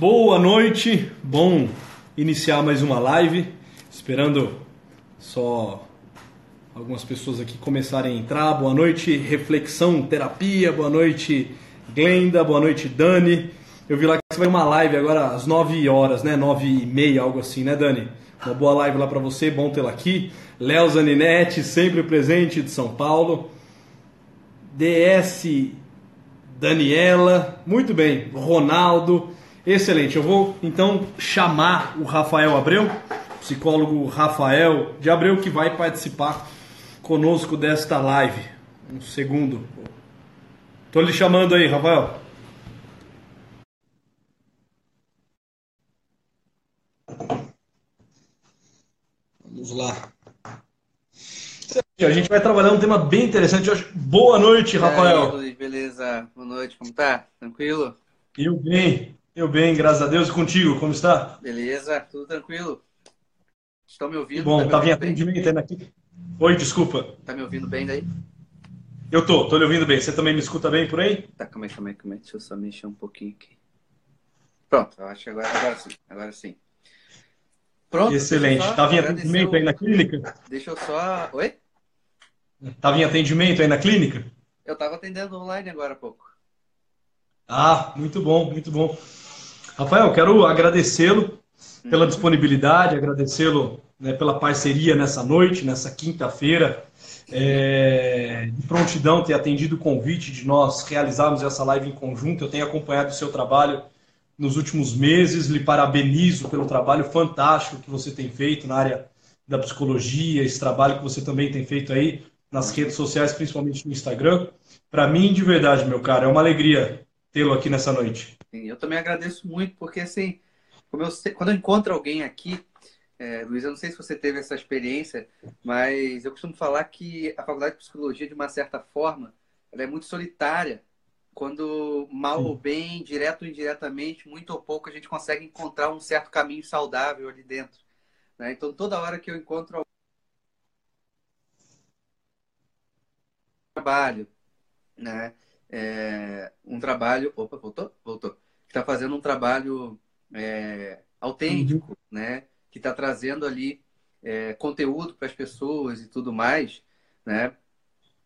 Boa noite, bom iniciar mais uma live. Esperando só algumas pessoas aqui começarem a entrar. Boa noite, Reflexão Terapia. Boa noite, Glenda. Boa noite, Dani. Eu vi lá que você vai uma live agora às 9 horas, né? 9 e meia, algo assim, né, Dani? Uma boa live lá para você, bom tê-la aqui. Léo Zaninete, sempre presente de São Paulo. DS Daniela, muito bem. Ronaldo, excelente. Eu vou então chamar o Rafael Abreu, psicólogo Rafael de Abreu, que vai participar conosco desta live. Um segundo. Estou lhe chamando aí, Rafael. Vamos lá. A gente vai trabalhar um tema bem interessante hoje. Boa noite, Rafael. Aí, beleza? Boa noite, como tá? Tranquilo? Eu bem, eu bem, graças a Deus. E contigo, como está? Beleza, tudo tranquilo. Estão me ouvindo? bom, tá, tá em atendimento aqui. Oi, desculpa. Tá me ouvindo bem daí? Eu tô, tô lhe ouvindo bem. Você também me escuta bem por aí? Tá, calma aí, calma aí, calma aí. Deixa eu só mexer um pouquinho aqui. Pronto, eu acho que agora, agora sim, agora sim. Pronto. Excelente. Tava em atendimento aí na clínica? Deixa eu só. Oi? Tava em atendimento aí na clínica? Eu tava atendendo online agora há pouco. Ah, muito bom, muito bom. Rafael, quero agradecê-lo pela uhum. disponibilidade, agradecê-lo né, pela parceria nessa noite, nessa quinta-feira, é, de prontidão ter atendido o convite de nós realizarmos essa live em conjunto. Eu tenho acompanhado o seu trabalho nos últimos meses, lhe parabenizo pelo trabalho fantástico que você tem feito na área da psicologia, esse trabalho que você também tem feito aí nas redes sociais, principalmente no Instagram. Para mim, de verdade, meu cara, é uma alegria tê-lo aqui nessa noite. Eu também agradeço muito, porque assim, eu, quando eu encontro alguém aqui é, Luiz, eu não sei se você teve essa experiência, mas eu costumo falar que a faculdade de psicologia, de uma certa forma, ela é muito solitária. Quando mal Sim. ou bem, direto ou indiretamente, muito ou pouco, a gente consegue encontrar um certo caminho saudável ali dentro. Né? Então, toda hora que eu encontro trabalho, né? É, um trabalho, opa, voltou, voltou, está fazendo um trabalho é, autêntico, uhum. né? que está trazendo ali é, conteúdo para as pessoas e tudo mais, né?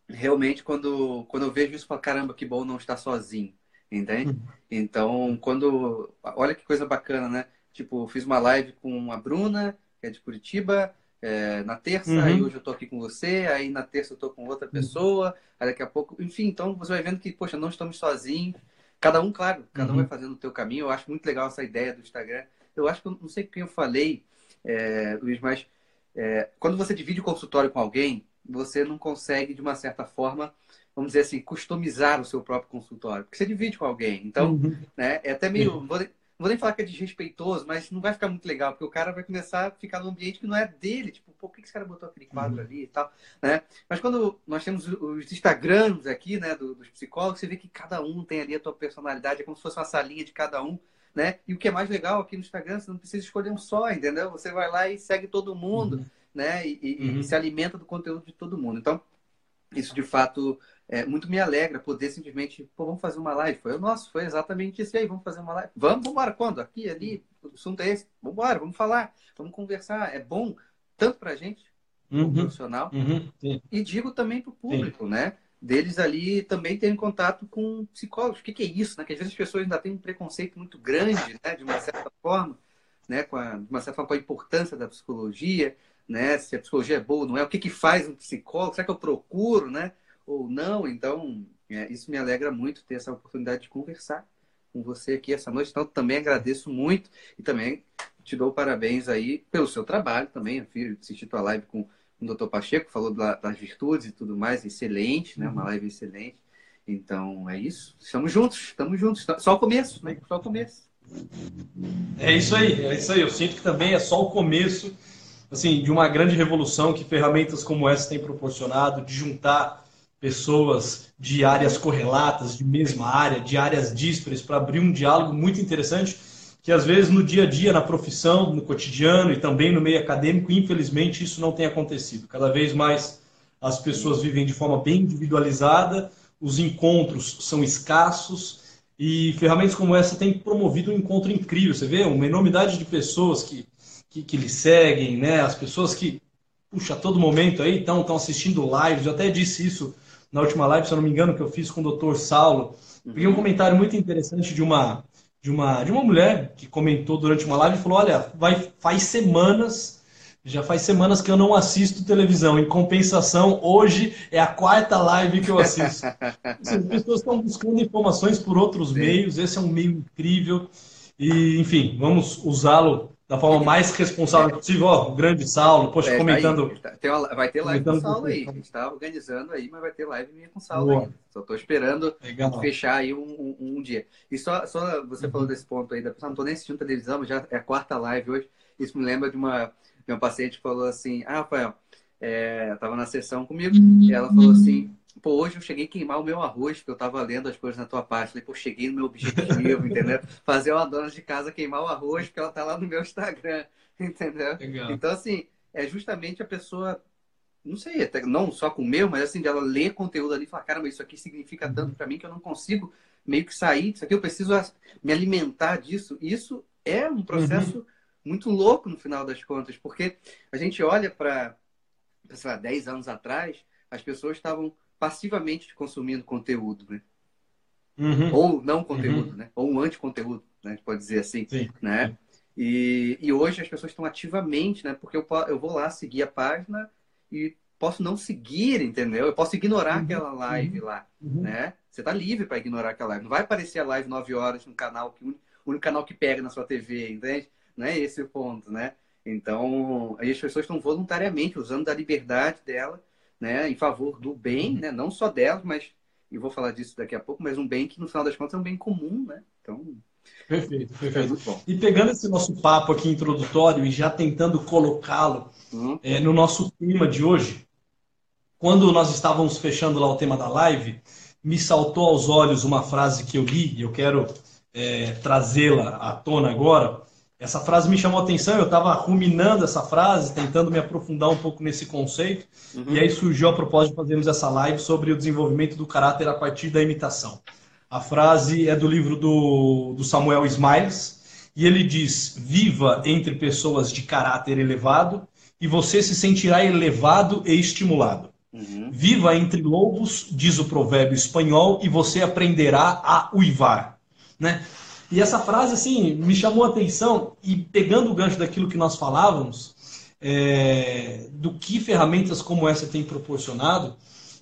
Realmente, quando, quando eu vejo isso, eu falo, caramba, que bom não estar sozinho, entende? Uhum. Então, quando... Olha que coisa bacana, né? Tipo, fiz uma live com a Bruna, que é de Curitiba, é, na terça, uhum. aí hoje eu tô aqui com você, aí na terça eu tô com outra uhum. pessoa, aí daqui a pouco... Enfim, então você vai vendo que, poxa, não estamos sozinhos. Cada um, claro, cada um vai fazendo o teu caminho. Eu acho muito legal essa ideia do Instagram. Eu acho que, eu não sei quem eu falei, é, Luiz, mas é, quando você divide o consultório com alguém, você não consegue, de uma certa forma, vamos dizer assim, customizar o seu próprio consultório. Porque você divide com alguém. Então, uhum. né, é até meio. Vou, vou nem falar que é desrespeitoso, mas não vai ficar muito legal, porque o cara vai começar a ficar num ambiente que não é dele. Tipo, por que esse cara botou aquele quadro uhum. ali e tal? Né? Mas quando nós temos os Instagrams aqui, né, dos psicólogos, você vê que cada um tem ali a tua personalidade, é como se fosse uma salinha de cada um né? E o que é mais legal aqui no Instagram, você não precisa escolher um só, entendeu? Você vai lá e segue todo mundo, uhum. né? E, e, uhum. e, se alimenta do conteúdo de todo mundo. Então, isso de fato é, muito me alegra poder simplesmente, pô, vamos fazer uma live. Foi o nosso, foi exatamente isso aí, vamos fazer uma live. Vamos, vamos embora. Quando? Aqui, ali, o assunto é esse. Vamos embora, vamos falar, vamos conversar. É bom tanto pra gente, uhum. profissional, uhum. e digo também pro público, Sim. né? deles ali também terem contato com psicólogos. O que, que, é isso? Né? Que às vezes as pessoas ainda têm um preconceito muito grande, né? de uma certa forma, né? com a, de uma certa forma, com a importância da psicologia, né? se a psicologia é boa ou não é, o que, que faz um psicólogo, será que eu procuro né? Ou não? Então, é, isso me alegra muito ter essa oportunidade de conversar com você aqui essa noite. Então, também agradeço muito e também te dou parabéns aí pelo seu trabalho também. Eu assisti tua live com o doutor Pacheco, falou das virtudes e tudo mais, excelente, né? Uma uhum. live excelente. Então, é isso. Estamos juntos, estamos juntos. Só o começo, né? Só o começo. É isso aí, é isso aí. Eu sinto que também é só o começo, assim, de uma grande revolução que ferramentas como essa têm proporcionado, de juntar pessoas de áreas correlatas, de mesma área, de áreas díspares, para abrir um diálogo muito interessante que às vezes no dia a dia, na profissão, no cotidiano e também no meio acadêmico, infelizmente isso não tem acontecido. Cada vez mais as pessoas vivem de forma bem individualizada, os encontros são escassos E ferramentas como essa têm promovido um encontro incrível. Você vê uma enormidade de pessoas que, que, que lhe seguem, né? As pessoas que, puxa, a todo momento aí estão assistindo lives. Eu até disse isso na última live, se eu não me engano, que eu fiz com o Dr. Saulo. Peguei um comentário muito interessante de uma, de uma, de uma mulher que comentou durante uma live e falou: Olha, vai, faz semanas já faz semanas que eu não assisto televisão. Em compensação, hoje é a quarta live que eu assisto. Assim, as pessoas estão buscando informações por outros Sim. meios. Esse é um meio incrível. E, enfim, vamos usá-lo da forma mais responsável possível. Ó, o grande Saulo, poxa, é, tá comentando. Tá Tem uma, vai ter live com o Saulo aí. A gente está organizando aí, mas vai ter live minha com o Saulo Boa. ainda. Só estou esperando Legal. fechar aí um, um, um, dia. E só, só você uhum. falou desse ponto aí, da pessoa, não estou nem assistindo televisão, mas já é a quarta live hoje. Isso me lembra de uma meu paciente falou assim: Ah, Rafael, é, tava na sessão comigo, e ela falou assim: Pô, hoje eu cheguei a queimar o meu arroz, porque eu tava lendo as coisas na tua parte. Falei, pô, cheguei no meu objetivo, entendeu? Fazer uma dona de casa queimar o arroz, porque ela tá lá no meu Instagram, entendeu? Legal. Então, assim, é justamente a pessoa não sei, até não só com o meu, mas assim, dela ler conteúdo ali e falar, caramba, isso aqui significa tanto para mim que eu não consigo meio que sair disso aqui, eu preciso me alimentar disso. Isso é um processo uhum muito louco no final das contas, porque a gente olha para, sei lá, 10 anos atrás, as pessoas estavam passivamente consumindo conteúdo, né? Uhum. Ou não conteúdo, uhum. né? Ou um anticonteúdo, né? A gente pode dizer assim, Sim. né? E, e hoje as pessoas estão ativamente, né? Porque eu, eu vou lá seguir a página e posso não seguir, entendeu? Eu posso ignorar uhum. aquela live uhum. lá, uhum. né? Você está livre para ignorar aquela live. Não vai aparecer a live 9 horas no canal que o único canal que pega na sua TV, entende? Não é esse o ponto, né? Então, as pessoas estão voluntariamente usando da liberdade dela, né, em favor do bem, né, não só delas, mas e vou falar disso daqui a pouco, mas um bem que no final das contas é um bem comum, né? Então, perfeito, perfeito. É e pegando esse nosso papo aqui introdutório e já tentando colocá-lo uhum. é, no nosso tema de hoje, quando nós estávamos fechando lá o tema da live, me saltou aos olhos uma frase que eu li e eu quero é, trazê-la à tona agora essa frase me chamou a atenção, eu estava ruminando essa frase, tentando me aprofundar um pouco nesse conceito, uhum. e aí surgiu a propósito de fazermos essa live sobre o desenvolvimento do caráter a partir da imitação. A frase é do livro do, do Samuel Smiles, e ele diz: Viva entre pessoas de caráter elevado, e você se sentirá elevado e estimulado. Uhum. Viva entre lobos, diz o provérbio espanhol, e você aprenderá a uivar. Né? E essa frase, assim, me chamou a atenção e pegando o gancho daquilo que nós falávamos, é, do que ferramentas como essa tem proporcionado,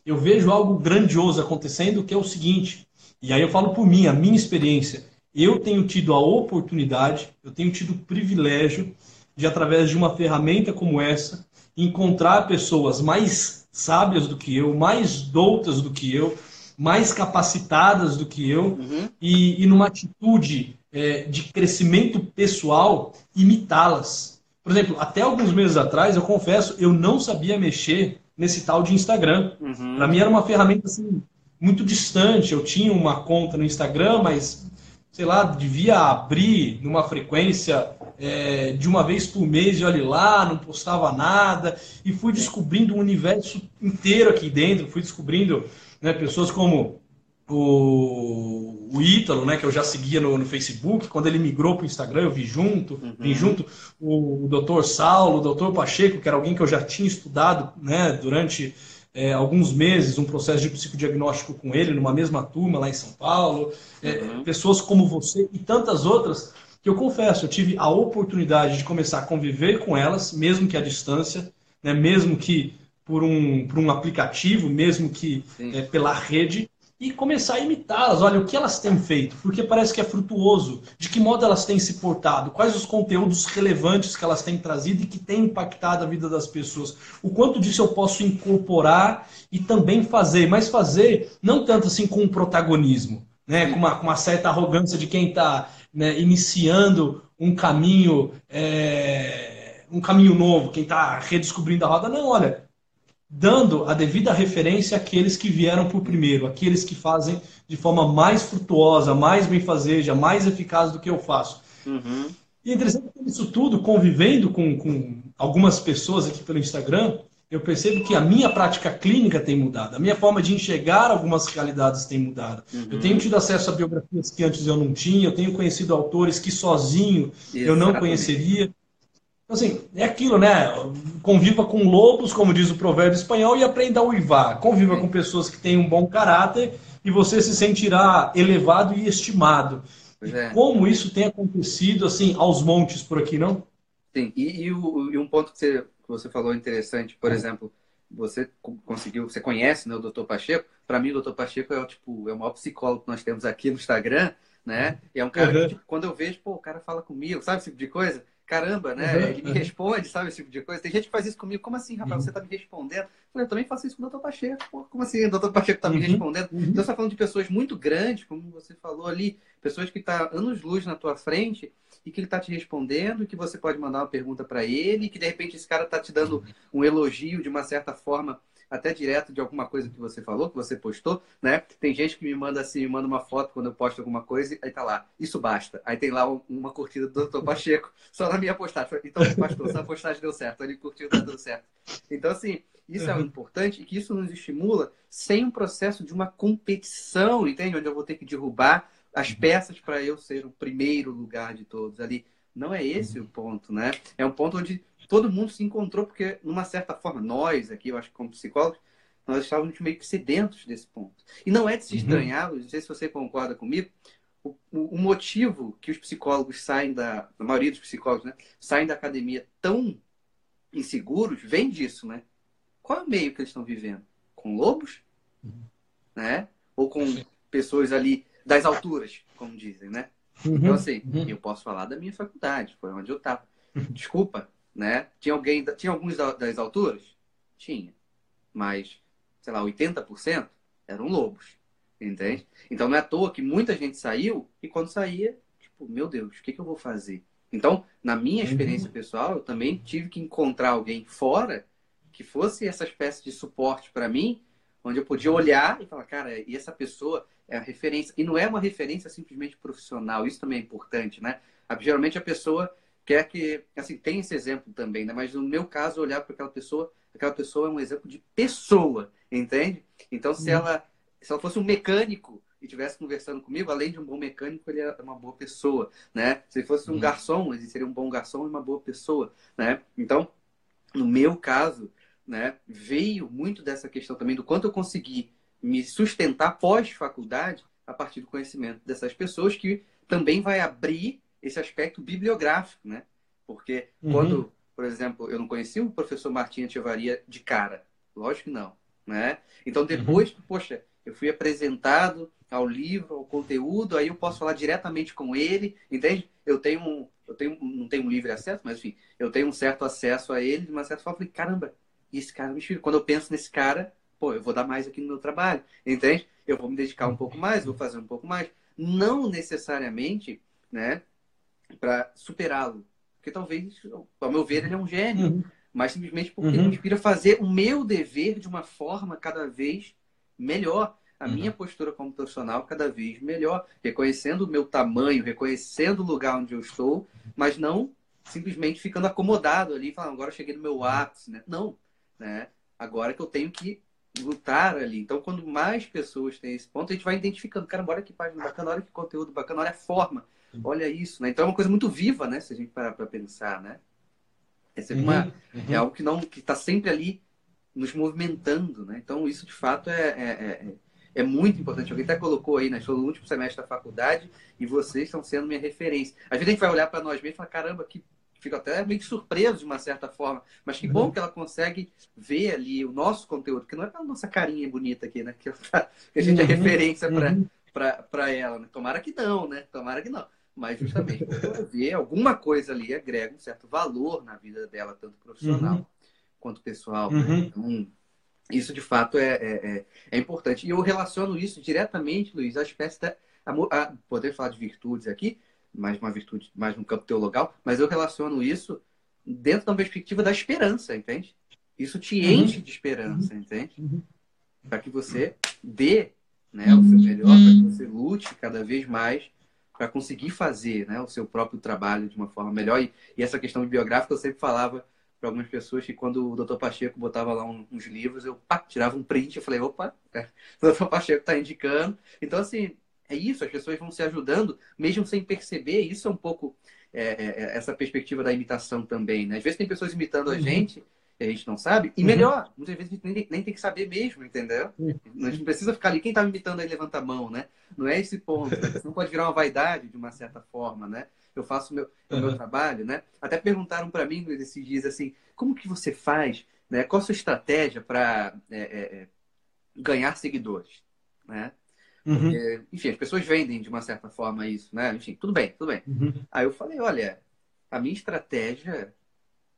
eu vejo algo grandioso acontecendo, que é o seguinte, e aí eu falo por mim, a minha experiência, eu tenho tido a oportunidade, eu tenho tido o privilégio de, através de uma ferramenta como essa, encontrar pessoas mais sábias do que eu, mais doutas do que eu, mais capacitadas do que eu uhum. e, e, numa atitude é, de crescimento pessoal, imitá-las. Por exemplo, até alguns meses atrás, eu confesso, eu não sabia mexer nesse tal de Instagram. Uhum. Para mim era uma ferramenta assim, muito distante. Eu tinha uma conta no Instagram, mas sei lá, devia abrir numa frequência é, de uma vez por mês e olhe lá, não postava nada, e fui descobrindo um universo inteiro aqui dentro, fui descobrindo né, pessoas como o, o Ítalo, né, que eu já seguia no, no Facebook, quando ele migrou para o Instagram, eu vi junto, uhum. vi junto o, o doutor Saulo, o doutor Pacheco, que era alguém que eu já tinha estudado né, durante é, alguns meses, um processo de psicodiagnóstico com ele, numa mesma turma lá em São Paulo, é, uhum. pessoas como você e tantas outras, que eu confesso, eu tive a oportunidade de começar a conviver com elas, mesmo que à distância, né, mesmo que por um, por um aplicativo, mesmo que é, pela rede, e começar a imitá-las. Olha, o que elas têm feito? Porque parece que é frutuoso. De que modo elas têm se portado? Quais os conteúdos relevantes que elas têm trazido e que têm impactado a vida das pessoas? O quanto disso eu posso incorporar e também fazer, mas fazer não tanto assim com um protagonismo, né? com, uma, com uma certa arrogância de quem está né, iniciando um caminho. É um caminho novo, quem está redescobrindo a roda. Não, olha, dando a devida referência àqueles que vieram por primeiro, aqueles que fazem de forma mais frutuosa, mais benfazeja, mais eficaz do que eu faço. Uhum. E é interessante que isso tudo, convivendo com, com algumas pessoas aqui pelo Instagram, eu percebo que a minha prática clínica tem mudado, a minha forma de enxergar algumas realidades tem mudado. Uhum. Eu tenho tido acesso a biografias que antes eu não tinha, eu tenho conhecido autores que sozinho Exatamente. eu não conheceria. Então, assim, é aquilo, né? Conviva com lobos, como diz o provérbio espanhol, e aprenda a uivar. Conviva com pessoas que têm um bom caráter e você se sentirá elevado e estimado. É. Como isso tem acontecido, assim, aos montes por aqui, não? Sim, e, e, o, e um ponto que você que você falou interessante, por exemplo, você conseguiu, você conhece né, o Dr. Pacheco? Para mim, o Dr. Pacheco é o tipo, é o maior psicólogo que nós temos aqui no Instagram, né? E é um cara uhum. que, tipo, quando eu vejo, pô, o cara fala comigo, sabe esse tipo de coisa? Caramba, né? Uhum. Ele me responde, sabe, esse tipo de coisa. Tem gente que faz isso comigo. Como assim, rapaz? Uhum. Você tá me respondendo? Eu falei, eu também faço isso com o Dr. Pacheco. Pô, como assim? O Dr. Pacheco tá me uhum. respondendo? Uhum. Então, você tá falando de pessoas muito grandes, como você falou ali, pessoas que estão tá anos-luz na tua frente e que ele está te respondendo, que você pode mandar uma pergunta para ele, que de repente esse cara está te dando um elogio de uma certa forma, até direto de alguma coisa que você falou, que você postou, né? Tem gente que me manda assim, me manda uma foto quando eu posto alguma coisa, aí tá lá, isso basta. Aí tem lá uma curtida do Dr. Pacheco, só na minha postagem. Então, pastor, essa postagem deu certo, ele curtiu, tá deu certo. Então, assim, isso é uhum. importante e que isso nos estimula sem um processo de uma competição, entende? Onde eu vou ter que derrubar as uhum. peças para eu ser o primeiro lugar de todos ali. Não é esse o ponto, né? É um ponto onde todo mundo se encontrou, porque, numa certa forma, nós aqui, eu acho que como psicólogos, nós estávamos meio que sedentos desse ponto. E não é de se uhum. estranhar, não sei se você concorda comigo, o, o, motivo que os psicólogos saem da, a maioria dos psicólogos, né, saem da academia tão inseguros, vem disso, né? Qual é o meio que eles estão vivendo? Com lobos? Uhum. Né? Ou com pessoas ali das alturas, como dizem, né? Uhum, então, assim, uhum. eu posso falar da minha faculdade, foi onde eu estava. Uhum. Desculpa, né? Tinha alguém, tinha alguns das alturas? Tinha. Mas, sei lá, 80% eram lobos, entende? Então, não é à toa que muita gente saiu e quando saía, tipo, meu Deus, o que, que eu vou fazer? Então, na minha experiência uhum. pessoal, eu também tive que encontrar alguém fora que fosse essa espécie de suporte para mim, onde eu podia olhar e falar, cara, e essa pessoa é a referência. E não é uma referência simplesmente profissional, isso também é importante, né? Geralmente a pessoa quer que, assim, tem esse exemplo também, né? Mas no meu caso, olhar para aquela pessoa, aquela pessoa é um exemplo de pessoa, entende? Então, se uhum. ela, se ela fosse um mecânico e estivesse conversando comigo, além de um bom mecânico, ele é uma boa pessoa, né? Se fosse um uhum. garçom, ele seria um bom garçom e uma boa pessoa, né? Então, no meu caso, né, veio muito dessa questão também do quanto eu consegui me sustentar pós-faculdade a partir do conhecimento dessas pessoas, que também vai abrir esse aspecto bibliográfico, né? Porque uhum. quando, por exemplo, eu não conhecia o professor Martim Echevaria de cara, lógico que não, né? Então depois, uhum. poxa, eu fui apresentado ao livro, ao conteúdo, aí eu posso falar diretamente com ele, entende? Eu tenho um, eu tenho, não tenho um livre acesso, mas enfim, eu tenho um certo acesso a ele, de uma certa forma, eu falei, caramba, esse cara me inspira. Quando eu penso nesse cara, pô, eu vou dar mais aqui no meu trabalho, entende? Eu vou me dedicar um pouco mais, vou fazer um pouco mais. Não necessariamente, né, para superá-lo. Porque talvez, ao meu ver, ele é um gênio, uhum. mas simplesmente porque uhum. ele me inspira a fazer o meu dever de uma forma cada vez melhor. A uhum. minha postura como profissional cada vez melhor, reconhecendo o meu tamanho, reconhecendo o lugar onde eu estou, mas não simplesmente ficando acomodado ali, falando, agora eu cheguei no meu ápice, né? Não, né? Agora que eu tenho que lutar ali. Então, quando mais pessoas têm esse ponto, a gente vai identificando, cara, olha que página bacana, olha que conteúdo bacana, olha a forma, olha isso, né? Então é uma coisa muito viva, né? Se a gente parar para pensar, né? É, uma, uhum. é algo que não que está sempre ali nos movimentando, né? Então isso de fato é, é, é, é muito importante. Alguém até colocou aí, né? Estou no último semestre da faculdade e vocês estão sendo minha referência. Às vezes a gente vai olhar para nós mesmos e falar, caramba, que fico até meio surpreso de uma certa forma. Mas que bom uhum. que ela consegue ver ali o nosso conteúdo, que não é a nossa carinha bonita aqui, né? Que, a gente é uhum. referência uhum. para ela. Né? Tomara que não, né? Tomara que não. Mas justamente ver alguma coisa ali agrega um certo valor na vida dela, tanto profissional uhum. quanto pessoal. Né? Uhum. Então, isso de fato é, é, é, é, importante. E eu relaciono isso diretamente, Luiz, à espécie da. A, a, poder falar de virtudes aqui, mais uma virtude, mais no campo teologal, mas eu relaciono isso dentro da perspectiva da esperança, entende? Isso te uhum. enche uhum. de esperança, entende? Uhum. Para que você dê né, o seu melhor, para que você lute cada vez mais para conseguir fazer né, o seu próprio trabalho de uma forma melhor. E, e, essa questão biográfica eu sempre falava para algumas pessoas que quando o Dr. Pacheco botava lá uns livros, eu pá, tirava um print e falei, opa, é, o Dr. Pacheco está indicando. Então, assim, é isso, as pessoas vão se ajudando, mesmo sem perceber. Isso é um pouco é, é, é essa perspectiva da imitação também, né? Às vezes tem pessoas imitando a uhum. gente a gente não sabe, e uhum. melhor, muitas vezes a gente nem, nem, tem que saber mesmo, entendeu? Uhum. A gente precisa ficar ali, quem está me imitando aí levanta a mão, né? Não é esse ponto, né? Não pode virar uma vaidade de uma certa forma, né? Eu faço o meu, o meu trabalho, né? Até perguntaram para mim nesses dias assim, como que você faz, né? Qual a sua estratégia para é, é, é, ganhar seguidores, né? Uhum. Porque, enfim, as pessoas vendem de uma certa forma isso, né? Enfim, tudo bem, tudo bem. Uhum. Aí eu falei, olha, a minha estratégia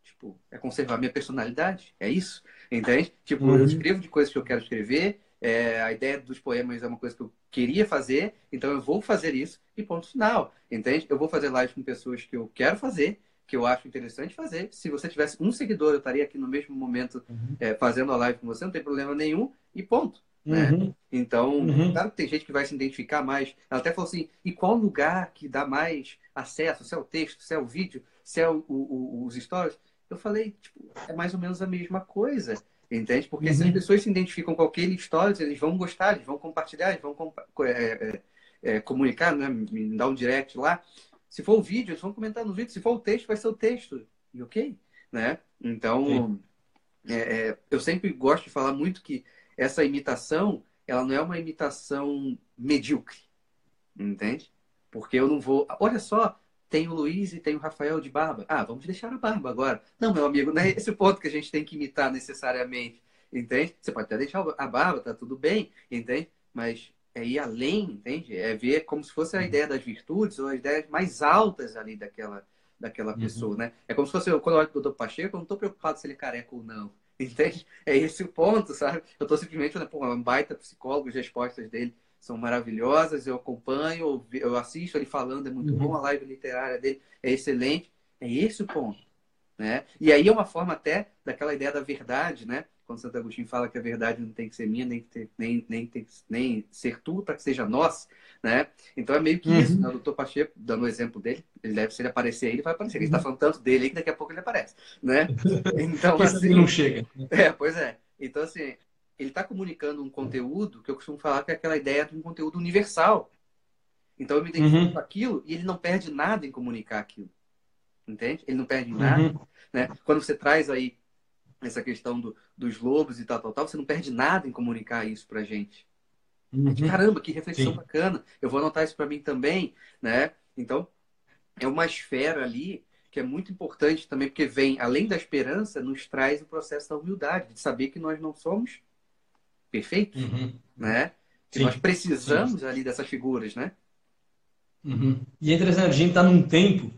Tipo, é conservar minha personalidade. É isso. Entende? Tipo, uhum. eu escrevo de coisas que eu quero escrever. É, a ideia dos poemas é uma coisa que eu queria fazer, então eu vou fazer isso e ponto final. Entende? Eu vou fazer live com pessoas que eu quero fazer, que eu acho interessante fazer. Se você tivesse um seguidor, eu estaria aqui no mesmo momento uhum. é, fazendo a live com você, não tem problema nenhum, e ponto. Né? Uhum. Então, uhum. claro que tem gente que vai se identificar mais. Ela até falou assim: e qual lugar que dá mais acesso? Se é o texto, se é o vídeo, se é o, o, o, os stories? Eu falei, tipo, é mais ou menos a mesma coisa. Entende? Porque uhum. se as uhum. pessoas se identificam com aquele história, eles vão gostar, eles vão compartilhar, eles vão compa é, é, é, comunicar, né? me dar um direct lá. Se for o vídeo, eles vão comentar no vídeo. Se for o texto, vai ser o texto. E ok? Né? Então, é, é, eu sempre gosto de falar muito que essa imitação, ela não é uma imitação medíocre. Entende? Porque eu não vou. Olha só, tem o Luiz e tem o Rafael de barba. Ah, vamos deixar a barba agora. Não, meu amigo, não é esse o ponto que a gente tem que imitar necessariamente. Entende? Você pode até deixar a barba, tá tudo bem, entende? Mas é ir além, entende? É ver como se fosse a uhum. ideia das virtudes ou as ideias mais altas ali daquela, daquela uhum. pessoa, né? É como se fosse, quando eu olho o doutor Pacheco, eu não estou preocupado se ele é careca ou não. Entende? É esse o ponto, sabe? Eu estou simplesmente, pô, um baita psicólogo, as respostas dele são maravilhosas, eu acompanho, eu assisto ele falando, é muito uhum. bom, a live literária dele é excelente. É esse o ponto. Né? E aí é uma forma até daquela ideia da verdade, né? Quando Santo Agostinho fala que a verdade não tem que ser minha, nem, ter, nem, nem, tem, nem ser tu para que seja nossa, né? Então é meio que uhum. isso, né? O doutor Pacheco, dando o exemplo dele, ele deve, se ele aparecer aí, ele vai aparecer. Ele está uhum. falando tanto dele aí que daqui a pouco ele aparece, né? Então, assim... não chega. É, pois é. Então, assim, ele está comunicando um conteúdo que eu costumo falar que é aquela ideia de um conteúdo universal. Então eu me identifico uhum. com aquilo e ele não perde nada em comunicar aquilo. Entende? Ele não perde uhum. nada. Né? Quando você traz aí essa questão do, dos lobos e tal, tal, tal, você não perde nada em comunicar isso pra gente. Uhum. Caramba, que reflexão Sim. bacana. Eu vou anotar isso para mim também, né? Então, é uma esfera ali que é muito importante também, porque vem, além da esperança, nos traz o processo da humildade, de saber que nós não somos perfeito, uhum. né? Que nós precisamos Sim. ali dessas figuras, né? Uhum. E é interessante, a gente está num tempo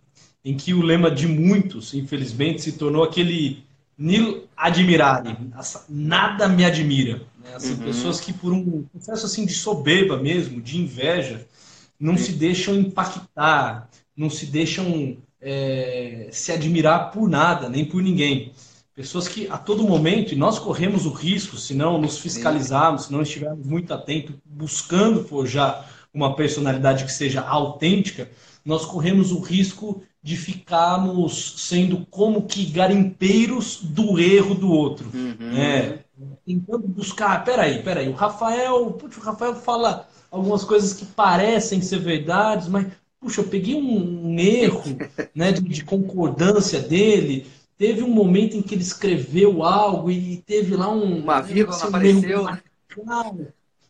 em que o lema de muitos, infelizmente, se tornou aquele nil admirare, nada me admira. Né? Assim, uhum. Pessoas que por um processo assim de soberba mesmo, de inveja, não Sim. se deixam impactar, não se deixam é, se admirar por nada, nem por ninguém. Pessoas que a todo momento, e nós corremos o risco, se não nos fiscalizarmos, se não estivermos muito atentos, buscando forjar uma personalidade que seja autêntica, nós corremos o risco de ficarmos sendo como que garimpeiros do erro do outro. Uhum. Né? Tentando buscar, peraí, peraí, o Rafael, putz, o Rafael fala algumas coisas que parecem ser verdades, mas, puxa, eu peguei um, um erro né, de, de concordância dele, teve um momento em que ele escreveu algo e teve lá um. Uma vírgula assim, apareceu. Né?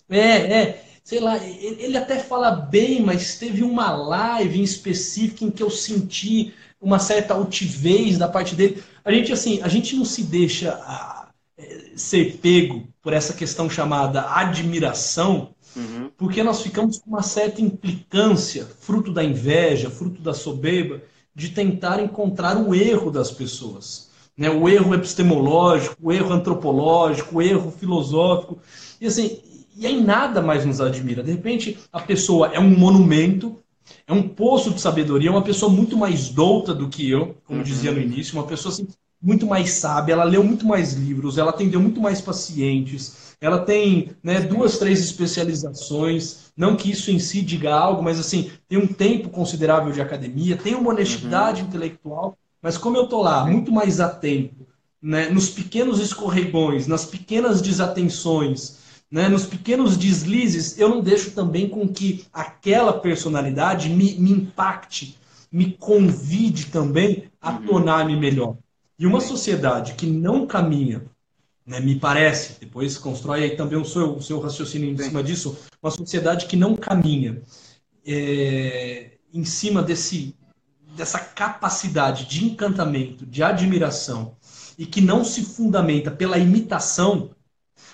É, é. Sei lá, ele até fala bem, mas teve uma live em específico em que eu senti uma certa altivez da parte dele. A gente, assim, a gente não se deixa ah, é, ser pego por essa questão chamada admiração, uhum. porque nós ficamos com uma certa implicância, fruto da inveja, fruto da soberba, de tentar encontrar o erro das pessoas. Né? O erro epistemológico, o erro antropológico, o erro filosófico. E assim, e aí nada mais nos admira. De repente, a pessoa é um monumento, é um poço de sabedoria, é uma pessoa muito mais douta do que eu, como uhum. dizia no início, uma pessoa assim, muito mais sábia, ela leu muito mais livros, ela atendeu muito mais pacientes, ela tem né, duas, três especializações, não que isso em si diga algo, mas assim, tem um tempo considerável de academia, tem uma honestidade uhum. intelectual, mas como eu estou lá, muito mais atento né, nos pequenos escorregões, nas pequenas desatenções, né, nos pequenos deslizes, eu não deixo também com que aquela personalidade me, me impacte, me convide também a uhum. tornar-me melhor. E uma sociedade que não caminha, né, me parece, depois constrói aí também o seu, o seu raciocínio em cima disso, uma sociedade que não caminha é, em cima desse, dessa capacidade de encantamento, de admiração, e que não se fundamenta pela imitação,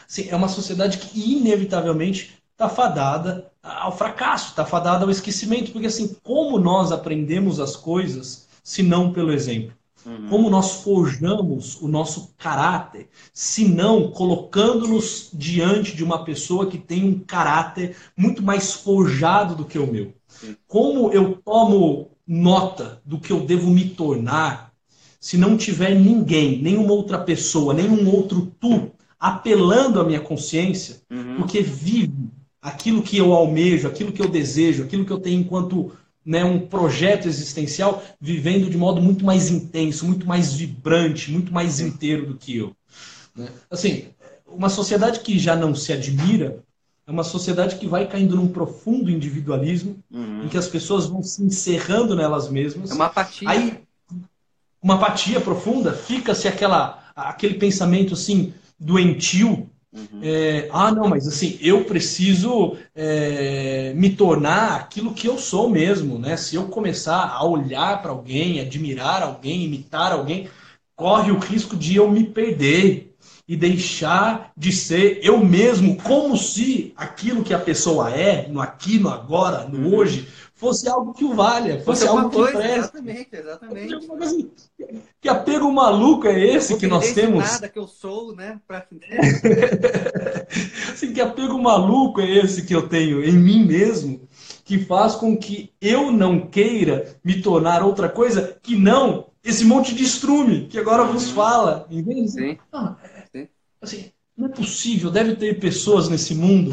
assim, é uma sociedade que inevitavelmente está fadada ao fracasso, está fadada ao esquecimento, porque assim, como nós aprendemos as coisas se não pelo exemplo? Uhum. Como nós forjamos o nosso caráter, se não colocando-nos diante de uma pessoa que tem um caráter muito mais forjado do que o meu? Como eu tomo nota do que eu devo me tornar se não tiver ninguém, nenhuma outra pessoa, nenhum outro tu apelando à minha consciência, uhum. porque vive aquilo que eu almejo, aquilo que eu desejo, aquilo que eu tenho enquanto né, um projeto existencial, vivendo de modo muito mais intenso, muito mais vibrante, muito mais inteiro do que eu. Né? Assim, uma sociedade que já não se admira é uma sociedade que vai caindo num profundo individualismo, uhum. em que as pessoas vão se encerrando nelas mesmas. É uma apatia. Aí, uma apatia profunda, fica-se aquela aquele pensamento assim doentio. Uhum. É, ah, não, mas assim, eu preciso é, me tornar aquilo que eu sou mesmo, né? Se eu começar a olhar para alguém, admirar alguém, imitar alguém, corre o risco de eu me perder e deixar de ser eu mesmo, como se aquilo que a pessoa é, no aqui, no agora, no uhum. hoje, fosse algo que o valha, fosse, fosse algo que coisa, presta. Exatamente, exatamente. Assim, que apego maluco é esse que nós temos? nada que eu sou, né? Pra... assim, que apego maluco é esse que eu tenho em mim mesmo, que faz com que eu não queira me tornar outra coisa que não esse monte de estrume que agora vos fala. Entende? Sim. Ah, Assim, não é possível, deve ter pessoas nesse mundo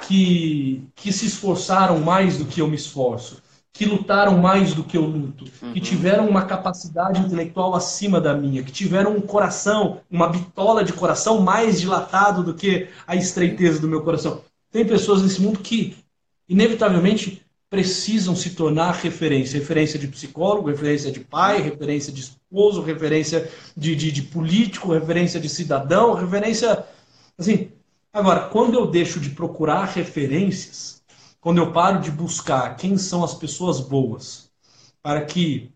que, que se esforçaram mais do que eu me esforço, que lutaram mais do que eu luto, uhum. que tiveram uma capacidade intelectual acima da minha, que tiveram um coração, uma bitola de coração mais dilatado do que a estreiteza do meu coração. Tem pessoas nesse mundo que, inevitavelmente, precisam se tornar referência. Referência de psicólogo, referência de pai, referência de esposo, referência de, de, de político, referência de cidadão, referência. Assim. Agora, quando eu deixo de procurar referências, quando eu paro de buscar quem são as pessoas boas, para que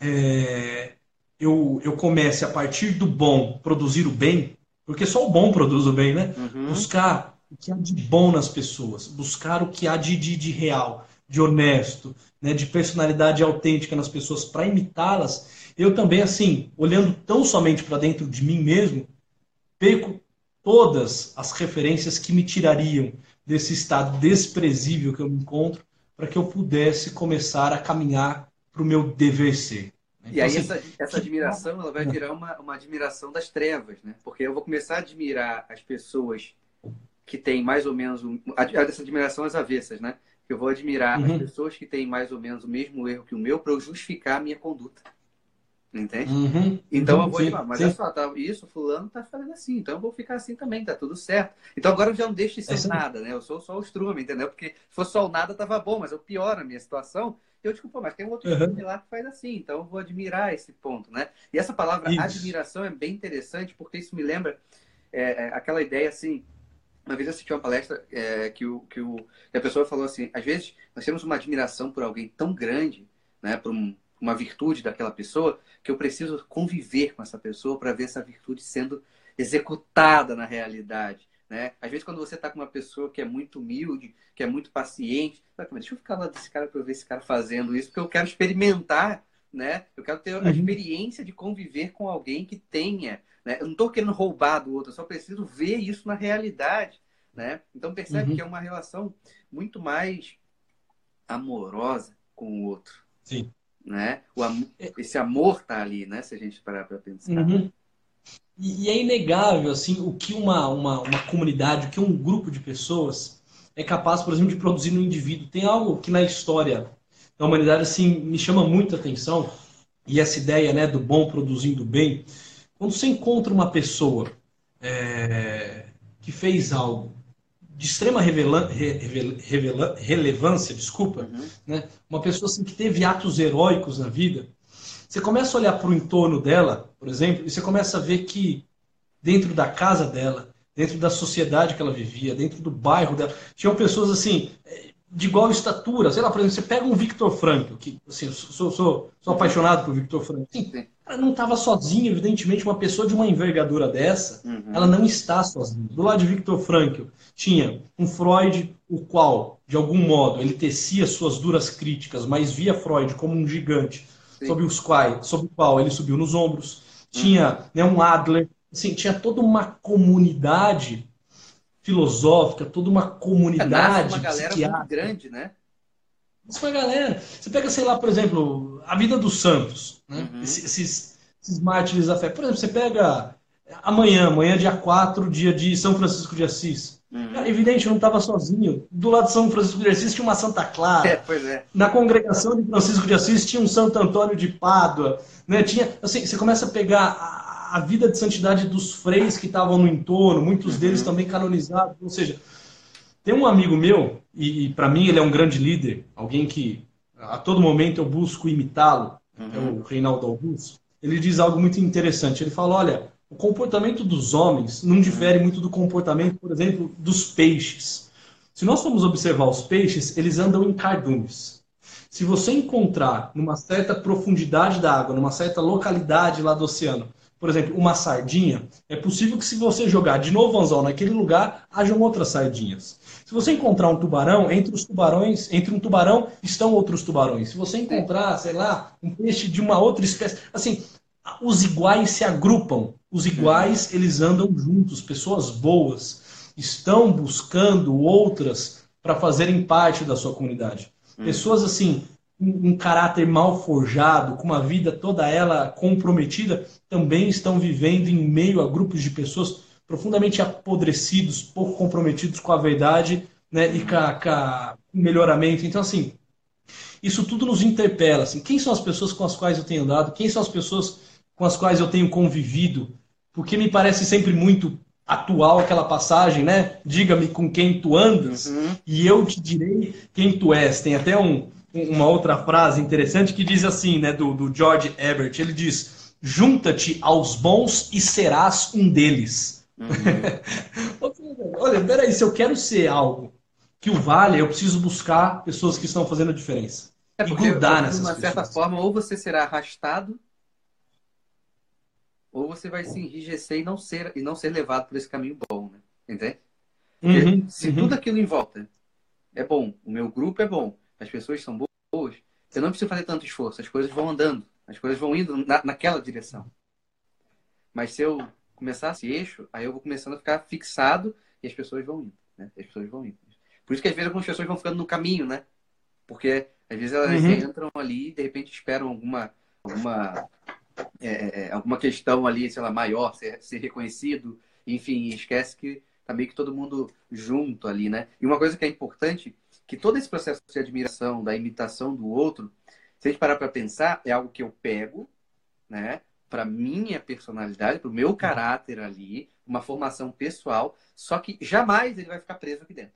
é, eu, eu comece a partir do bom produzir o bem, porque só o bom produz o bem, né? Uhum. Buscar o que há de bom nas pessoas, buscar o que há de, de, de real de honesto, né, de personalidade autêntica nas pessoas para imitá-las, eu também, assim, olhando tão somente para dentro de mim mesmo, perco todas as referências que me tirariam desse estado desprezível que eu me encontro para que eu pudesse começar a caminhar para o meu dever ser. Né? E então, aí assim, essa, essa admiração ela vai virar uma, uma admiração das trevas, né? Porque eu vou começar a admirar as pessoas que têm mais ou menos essa admiração às avessas, né? eu vou admirar uhum. as pessoas que têm mais ou menos o mesmo erro que o meu para eu justificar a minha conduta. Entende? Uhum. Então eu vou sim, mas sim. olha só, tá, isso, fulano tá fazendo assim, então eu vou ficar assim também, tá tudo certo. Então agora eu já não deixo de ser é nada, né? Eu sou só o estrume, entendeu? Porque se fosse só o nada, tava bom, mas eu pioro a minha situação. Eu digo, pô, mas tem um outro uhum. lá que faz assim, então eu vou admirar esse ponto, né? E essa palavra isso. admiração é bem interessante, porque isso me lembra é, é, aquela ideia assim, uma vez eu assisti uma palestra é, que, o, que, o, que a pessoa falou assim: às vezes nós temos uma admiração por alguém tão grande, né, por um, uma virtude daquela pessoa, que eu preciso conviver com essa pessoa para ver essa virtude sendo executada na realidade. Né? Às vezes, quando você está com uma pessoa que é muito humilde, que é muito paciente, deixa eu ficar lá desse cara para ver esse cara fazendo isso, porque eu quero experimentar, né? eu quero ter a uhum. experiência de conviver com alguém que tenha né? Eu não estou querendo roubar do outro, eu só preciso ver isso na realidade. Né? Então percebe uhum. que é uma relação muito mais amorosa com o outro. Sim. Né? O am é. esse amor está ali, né? Se a gente parar para pensar. Uhum. E, é inegável assim o que uma, uma, uma comunidade, o que um grupo de pessoas é capaz, por exemplo, de produzir no indivíduo. Tem algo que na história da humanidade assim me chama muita atenção e essa ideia né do bom produzindo bem quando você encontra uma pessoa é, que fez algo de extrema relevância, desculpa, uhum. né? uma pessoa assim, que teve atos heróicos na vida, você começa a olhar para o entorno dela, por exemplo, e você começa a ver que dentro da casa dela, dentro da sociedade que ela vivia, dentro do bairro dela, tinham pessoas assim de igual estatura. Sei lá, por exemplo, você pega um Victor Frankl, que assim, sou, sou, sou apaixonado por Victor Frankl. Sim, ela não estava sozinha, evidentemente, uma pessoa de uma envergadura dessa, uhum. ela não está sozinha. Do lado de Victor Frankl, tinha um Freud, o qual, de algum modo, ele tecia suas duras críticas, mas via Freud como um gigante, sobre os quais, sobre o qual ele subiu nos ombros. Tinha uhum. né, um Adler, assim, tinha toda uma comunidade filosófica, toda uma comunidade. É, uma galera muito grande, né? Isso é uma galera. Você pega, sei lá, por exemplo, a vida dos santos, né? Uhum. Esses, esses, mártires da fé. Por exemplo, você pega amanhã, amanhã dia 4, dia de São Francisco de Assis. Uhum. Cara, evidente, eu não estava sozinho. Do lado de São Francisco de Assis tinha uma Santa Clara. É, pois é. Na congregação de Francisco de Assis tinha um Santo Antônio de Pádua. Né? Tinha, assim, você começa a pegar a vida de santidade dos freis que estavam no entorno, muitos deles uhum. também canonizados. Ou seja, tem um amigo meu, e, e para mim ele é um grande líder, alguém que a todo momento eu busco imitá-lo, uhum. é o Reinaldo Augusto. Ele diz algo muito interessante. Ele fala: olha, o comportamento dos homens não difere muito do comportamento, por exemplo, dos peixes. Se nós formos observar os peixes, eles andam em cardumes. Se você encontrar numa certa profundidade da água, numa certa localidade lá do oceano, por exemplo, uma sardinha, é possível que se você jogar de novo anzol naquele lugar, hajam outras sardinhas. Se você encontrar um tubarão, entre os tubarões, entre um tubarão estão outros tubarões. Se você encontrar, sei lá, um peixe de uma outra espécie, assim, os iguais se agrupam. Os iguais, eles andam juntos, pessoas boas estão buscando outras para fazerem parte da sua comunidade. Hum. Pessoas assim, um caráter mal forjado, com uma vida toda ela comprometida, também estão vivendo em meio a grupos de pessoas profundamente apodrecidos, pouco comprometidos com a verdade né, e com, a, com o melhoramento. Então, assim, isso tudo nos interpela. Assim, quem são as pessoas com as quais eu tenho andado? Quem são as pessoas com as quais eu tenho convivido? Porque me parece sempre muito atual aquela passagem, né? Diga-me com quem tu andas uhum. e eu te direi quem tu és. Tem até um, uma outra frase interessante que diz assim, né, do, do George Herbert, ele diz, junta-te aos bons e serás um deles. Uhum. Olha, peraí, se eu quero ser algo que o vale, eu preciso buscar pessoas que estão fazendo a diferença. É porque, e grudar nessas De uma certa pessoas. forma, ou você será arrastado, ou você vai se enrijecer e não ser, e não ser levado por esse caminho bom, né? Entende? Uhum, se uhum. tudo aquilo em volta é bom, o meu grupo é bom, as pessoas são boas, eu não preciso fazer tanto esforço, as coisas vão andando, as coisas vão indo na, naquela direção. Mas se eu começar esse eixo, aí eu vou começando a ficar fixado e as pessoas vão indo, né? As pessoas vão indo. Por isso que às vezes algumas pessoas vão ficando no caminho, né? Porque às vezes elas uhum. entram ali e de repente esperam alguma alguma é, é, é, alguma questão ali, sei lá, maior, ser, ser reconhecido, enfim, esquece que tá meio que todo mundo junto ali, né? E uma coisa que é importante que todo esse processo de admiração, da imitação do outro, se a gente parar para pensar, é algo que eu pego, né, para minha personalidade, para o meu caráter ali, uma formação pessoal, só que jamais ele vai ficar preso aqui dentro.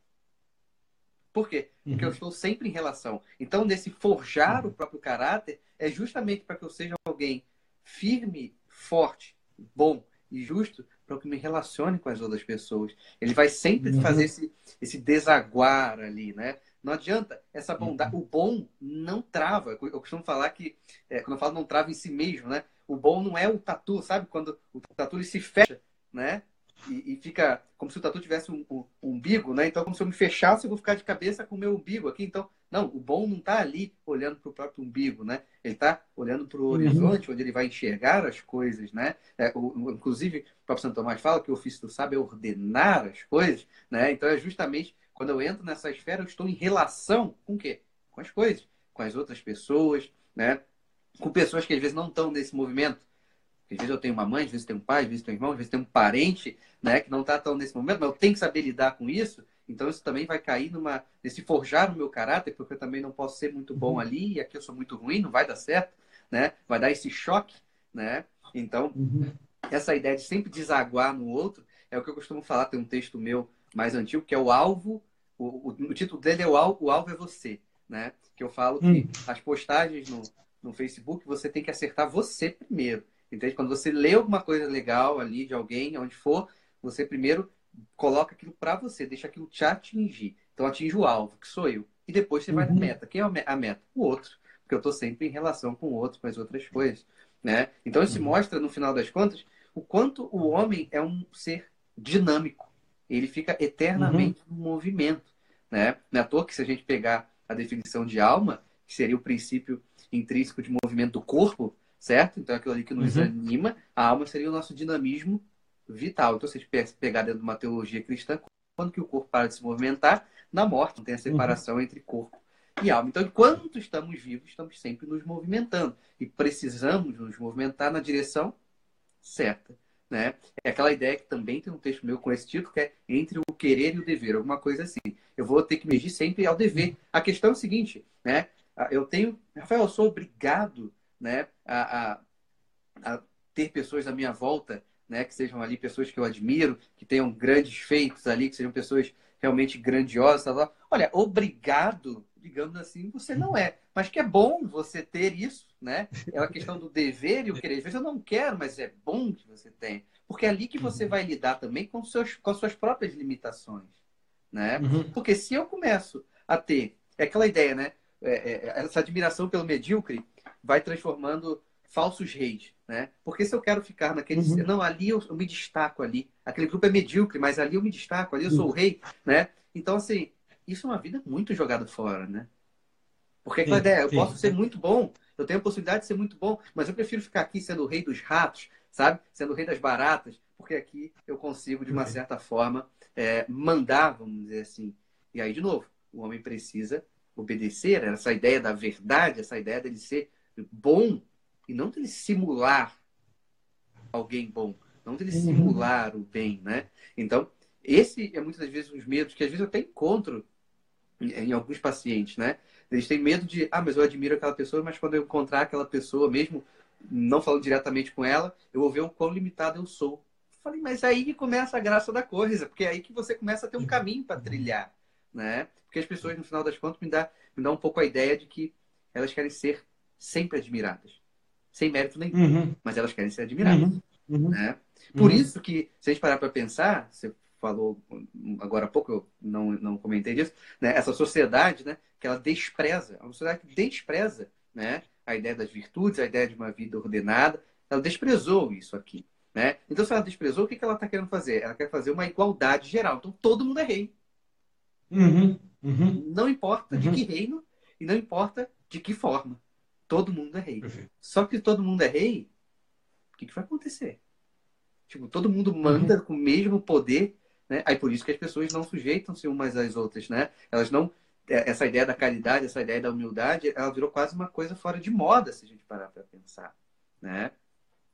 Por quê? Porque uhum. eu estou sempre em relação. Então, nesse forjar uhum. o próprio caráter, é justamente para que eu seja alguém firme, forte, bom e justo, para que me relacione com as outras pessoas. Ele vai sempre uhum. fazer esse, esse desaguar ali, né? Não adianta essa bondade. Uhum. O bom não trava. Eu costumo falar que, é, quando eu falo não trava em si mesmo, né? O bom não é o tatu, sabe? Quando o tatu ele se fecha, né? E, e, fica como se o tatu tivesse um, um, um, umbigo, né? Então, como se eu me fechasse, eu vou ficar de cabeça com o meu umbigo aqui. Então, não, o bom não está ali olhando para o próprio umbigo, né? Ele está olhando para o uhum. horizonte, onde ele vai enxergar as coisas, né? É, o, inclusive, o próprio Santo Tomás fala que o ofício do sábio é ordenar as coisas, né? Então, é justamente quando eu entro nessa esfera, eu estou em relação com o quê? Com as coisas, com as outras pessoas, né? Com pessoas que às vezes não estão nesse movimento. Às vezes eu tenho uma mãe, às vezes tenho um pai, às vezes tenho um irmão, às vezes tenho um parente, né, que não está tão nesse momento, mas eu tenho que saber lidar com isso. Então isso também vai cair numa nesse forjar o meu caráter, porque eu também não posso ser muito bom uhum. ali e aqui eu sou muito ruim, não vai dar certo, né? Vai dar esse choque, né? Então, uhum. essa ideia de sempre desaguar no outro é o que eu costumo falar. Tem um texto meu mais antigo que é o alvo. O, o, o título dele é o alvo, o alvo é você, né? Que eu falo hum. que as postagens no, no Facebook você tem que acertar você primeiro. Entende? Quando você lê alguma coisa legal ali de alguém, onde for, você primeiro coloca aquilo para você, deixa aquilo te atingir. Então atinge o alvo, que sou eu. E depois você uhum. vai na meta. Quem é a meta? O outro. Porque eu estou sempre em relação com o outro, com as outras coisas. Né? Então isso uhum. mostra, no final das contas, o quanto o homem é um ser dinâmico. Ele fica eternamente uhum. no movimento. Né? Não é à toa que se a gente pegar a definição de alma, que seria o princípio intrínseco de movimento do corpo, certo? Então aquilo ali que nos uhum. anima, a alma seria o nosso dinamismo vital. Então, se a gente pegar dentro de uma teologia cristã, quando que o corpo para de se movimentar? Na morte, não tem a separação uhum. entre corpo e alma. Então, enquanto estamos vivos, estamos sempre nos movimentando. E precisamos nos movimentar na direção certa. Né? É aquela ideia que também tem um texto meu com esse título, que é entre o querer e o dever, alguma coisa assim. Eu vou ter que medir sempre ao dever. A questão é o seguinte, né? Eu tenho, Rafael, eu sou obrigado, né, a, a, a ter pessoas à minha volta, né, que sejam ali pessoas que eu admiro, que tenham grandes feitos ali, que sejam pessoas realmente grandiosas. Tá, tá. Olha, obrigado digamos assim, você não é. Mas que é bom você ter isso, né? É a questão do dever e o querer. Às vezes eu não quero, mas é bom que você tenha. Porque é ali que você uhum. vai lidar também com, seus, com as suas próprias limitações, né? Uhum. Porque se eu começo a ter é aquela ideia, né? É, é, essa admiração pelo medíocre vai transformando falsos reis, né? Porque se eu quero ficar naquele, uhum. não, ali eu, eu, me destaco ali, aquele grupo é medíocre, mas ali eu me destaco, ali eu sou o rei, né? Então assim, isso é uma vida muito jogada fora, né? Porque aquela ideia, eu posso ser muito bom, eu tenho a possibilidade de ser muito bom, mas eu prefiro ficar aqui sendo o rei dos ratos, sabe? Sendo o rei das baratas, porque aqui eu consigo, de uma uhum. certa forma, é, mandar, vamos dizer assim. E aí, de novo, o homem precisa obedecer essa ideia da verdade, essa ideia dele ser bom e não dele simular alguém bom, não dele uhum. simular o bem, né? Então, esse é muitas das vezes os medos que às vezes eu até encontro em alguns pacientes, né? Eles têm medo de, ah, mas eu admiro aquela pessoa, mas quando eu encontrar aquela pessoa, mesmo não falando diretamente com ela, eu vou ver o quão limitado eu sou. Falei, mas aí que começa a graça da coisa, porque é aí que você começa a ter um caminho para trilhar, né? Porque as pessoas, no final das contas, me dá, me dá um pouco a ideia de que elas querem ser sempre admiradas. Sem mérito nenhum, uhum. mas elas querem ser admiradas. Uhum. Uhum. Né? Por uhum. isso que, se a gente parar para pensar, você falou agora há pouco, eu não, não comentei disso, né? essa sociedade né, que ela despreza, é uma sociedade que despreza né, a ideia das virtudes, a ideia de uma vida ordenada, ela desprezou isso aqui. Né? Então, se ela desprezou, o que, que ela está querendo fazer? Ela quer fazer uma igualdade geral. Então, todo mundo é rei. Uhum, uhum. Não importa uhum. de que reino e não importa de que forma. Todo mundo é rei. Perfeito. Só que todo mundo é rei, o que, que vai acontecer? Tipo, todo mundo manda uhum. com o mesmo poder né? Aí por isso que as pessoas não sujeitam-se umas às outras, né? Elas não é, essa ideia da caridade, essa ideia da humildade, ela virou quase uma coisa fora de moda, se a gente parar para pensar, né?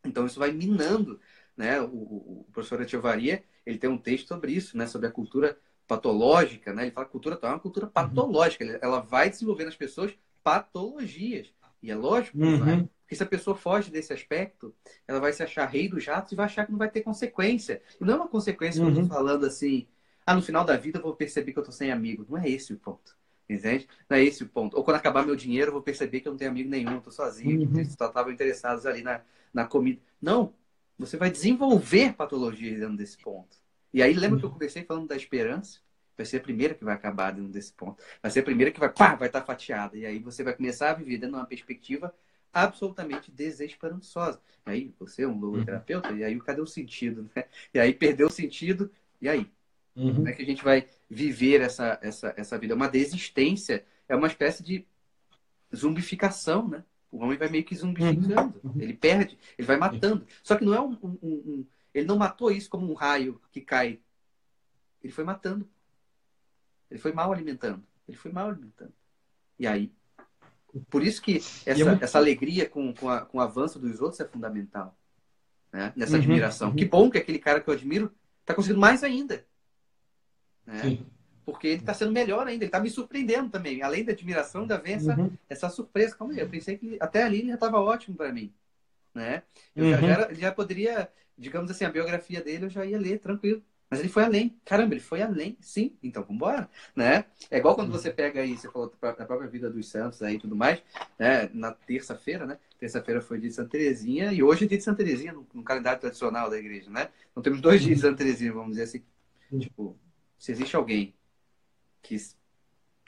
Então isso vai minando, né? O, o, o professor Ativaria, ele tem um texto sobre isso, né? Sobre a cultura patológica, né? Ele fala que a cultura é uma cultura uhum. patológica, uhum. ela vai desenvolver nas pessoas patologias. E é lógico que uhum. vai. Porque se a pessoa foge desse aspecto, ela vai se achar rei dos jatos e vai achar que não vai ter consequência. E não é uma consequência uhum. que eu estou falando assim, ah, no final da vida eu vou perceber que eu estou sem amigo. Não é esse o ponto. Entende? Não é esse o ponto. Ou quando acabar meu dinheiro, eu vou perceber que eu não tenho amigo nenhum, estou sozinho, uhum. que só estavam interessados ali na, na comida. Não. Você vai desenvolver patologias dentro desse ponto. E aí, lembra uhum. que eu comecei falando da esperança? Vai ser a primeira que vai acabar dentro desse ponto. Vai ser a primeira que vai, pá, vai estar fatiada. E aí você vai começar a viver dentro de uma perspectiva absolutamente desesperançosa. E aí, você é um logoterapeuta, uhum. e aí cadê o sentido? Né? E aí perdeu o sentido, e aí? Uhum. Como é que a gente vai viver essa, essa, essa vida? Uma desistência, é uma espécie de zumbificação, né? O homem vai meio que zumbificando. Uhum. Ele perde, ele vai matando. Só que não é um, um, um, Ele não matou isso como um raio que cai. Ele foi matando. Ele foi mal alimentando. Ele foi mal alimentando. E aí por isso que essa, eu... essa alegria com, com, a, com o avanço dos outros é fundamental. Né? Nessa uhum, admiração. Uhum. Que bom que aquele cara que eu admiro está conseguindo mais ainda. Né? Porque ele está sendo melhor ainda, ele está me surpreendendo também. Além da admiração, ainda vem essa, uhum. essa surpresa. Calma aí, eu pensei que até ali ele já estava ótimo para mim. né? Eu uhum. já, já, já, poderia, digamos assim, a biografia dele eu já ia ler tranquilo. Mas ele foi além. Caramba, ele foi além. Sim, então vambora, né? É igual quando você pega aí, você falou da própria vida dos santos aí e tudo mais, né? Na terça-feira, né? Terça-feira foi dia de Santa Terezinha e hoje é dia de Santa Terezinha no, no, calendário tradicional da igreja, né? Então temos dois dias de Santa Terezinha, vamos dizer assim. Tipo, se existe alguém que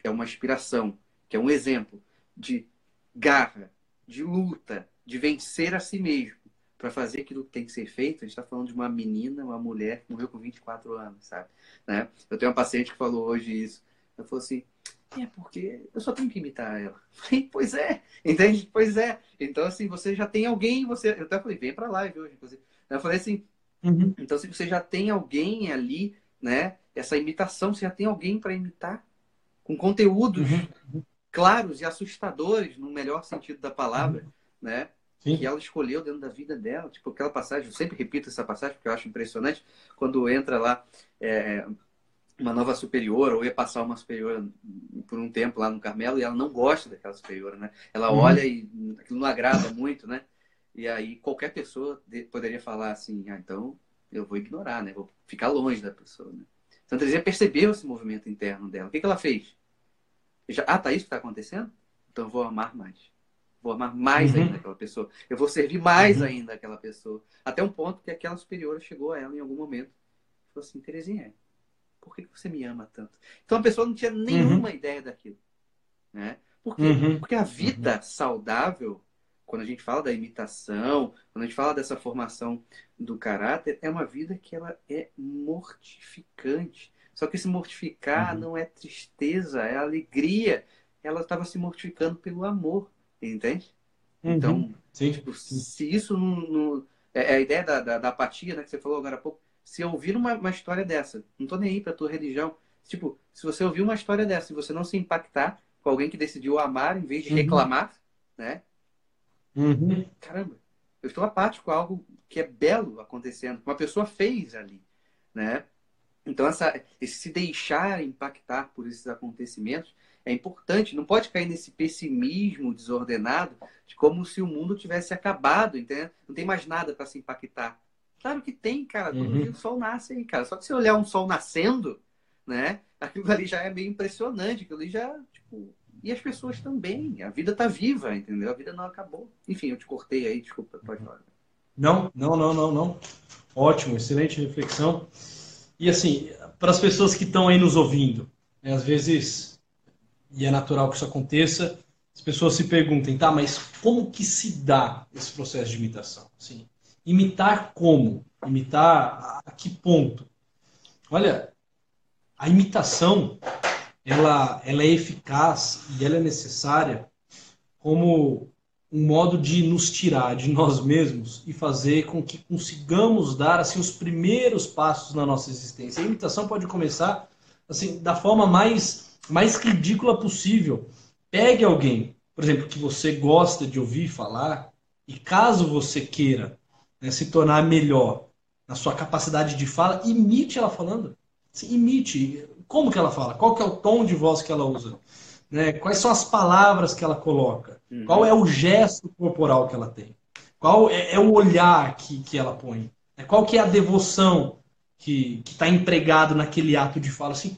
é uma inspiração, que é um exemplo de garra, de luta, de vencer a si mesmo para fazer aquilo que tem que ser feito, a gente está falando de uma menina, uma mulher que morreu com 24 anos, sabe? Né? Eu tenho uma paciente que falou hoje isso. Ela falou assim, é porque eu só tenho que imitar ela. Falei, pois é, entende? Pois é. Então, assim, você já tem alguém, você. Eu até falei, vem pra live hoje, inclusive. Eu falei assim, uhum. então se você já tem alguém ali, né? Essa imitação, você já tem alguém para imitar, com conteúdos uhum. claros e assustadores, no melhor sentido da palavra, uhum. né? Sim. que ela escolheu dentro da vida dela. Tipo, aquela passagem, eu sempre repito essa passagem porque eu acho impressionante, quando entra lá é, uma nova superior, ou ia passar uma superior por um tempo lá no Carmelo, e ela não gosta daquela superior, né? Ela uhum. olha e aquilo não agrada muito, né? E aí qualquer pessoa poderia falar assim, ah, então eu vou ignorar, né? Vou ficar longe da pessoa, né? Santa Teresinha percebeu esse movimento interno dela. O que, que ela fez? Já, ah, tá isso que está acontecendo? Então eu vou amar mais. Vou amar mais uhum. ainda aquela pessoa. Eu vou servir mais uhum. ainda aquela pessoa. Até um ponto que aquela superior chegou a ela em algum momento. Falou assim, Terezinha, por que você me ama tanto? Então a pessoa não tinha nenhuma uhum. ideia daquilo. Né? Por quê? Uhum. Porque a vida uhum. saudável, quando a gente fala da imitação, quando a gente fala dessa formação do caráter, é uma vida que ela é mortificante. Só que esse mortificar uhum. não é tristeza, é alegria. Ela estava se mortificando pelo amor. Entende? Uhum. Então, Sim. Tipo, se isso não. não é, é a ideia da, da, da, apatia, né, que você falou agora há pouco. Se eu ouvir uma, uma história dessa, não tô nem aí pra tua religião. Tipo, se você ouvir uma história dessa e você não se impactar com alguém que decidiu amar em vez de uhum. reclamar, né? Uhum. Caramba, eu estou apático com algo que é belo acontecendo, que uma pessoa fez ali, né? Então, essa, esse se deixar impactar por esses acontecimentos é importante. Não pode cair nesse pessimismo desordenado de como se o mundo tivesse acabado, entendeu? Não tem mais nada para se impactar. Claro que tem, cara. Todo uhum. dia o sol nasce aí, cara. Só que se olhar um sol nascendo, né? Aquilo ali já é meio impressionante. Aquilo ali já, tipo... E as pessoas também. A vida tá viva, entendeu? A vida não acabou. Enfim, eu te cortei aí. Desculpa, pode falar. Não, não, não, não, não. Ótimo, excelente reflexão. E assim, para as pessoas que estão aí nos ouvindo, né, às vezes e é natural que isso aconteça, as pessoas se perguntem, tá, mas como que se dá esse processo de imitação? Assim, imitar como? Imitar a que ponto? Olha, a imitação, ela, ela é eficaz e ela é necessária como um modo de nos tirar de nós mesmos e fazer com que consigamos dar assim os primeiros passos na nossa existência. A imitação pode começar assim da forma mais mais ridícula possível. Pegue alguém, por exemplo, que você gosta de ouvir falar, e caso você queira né, se tornar melhor na sua capacidade de fala, imite ela falando. imite. Como que ela fala? Qual que é o tom de voz que ela usa? Né? Quais são as palavras que ela coloca? Uhum. Qual é o gesto corporal que ela tem? Qual é, é o olhar que, que ela põe? Né? Qual que é a devoção que está empregado naquele ato de fala? Assim,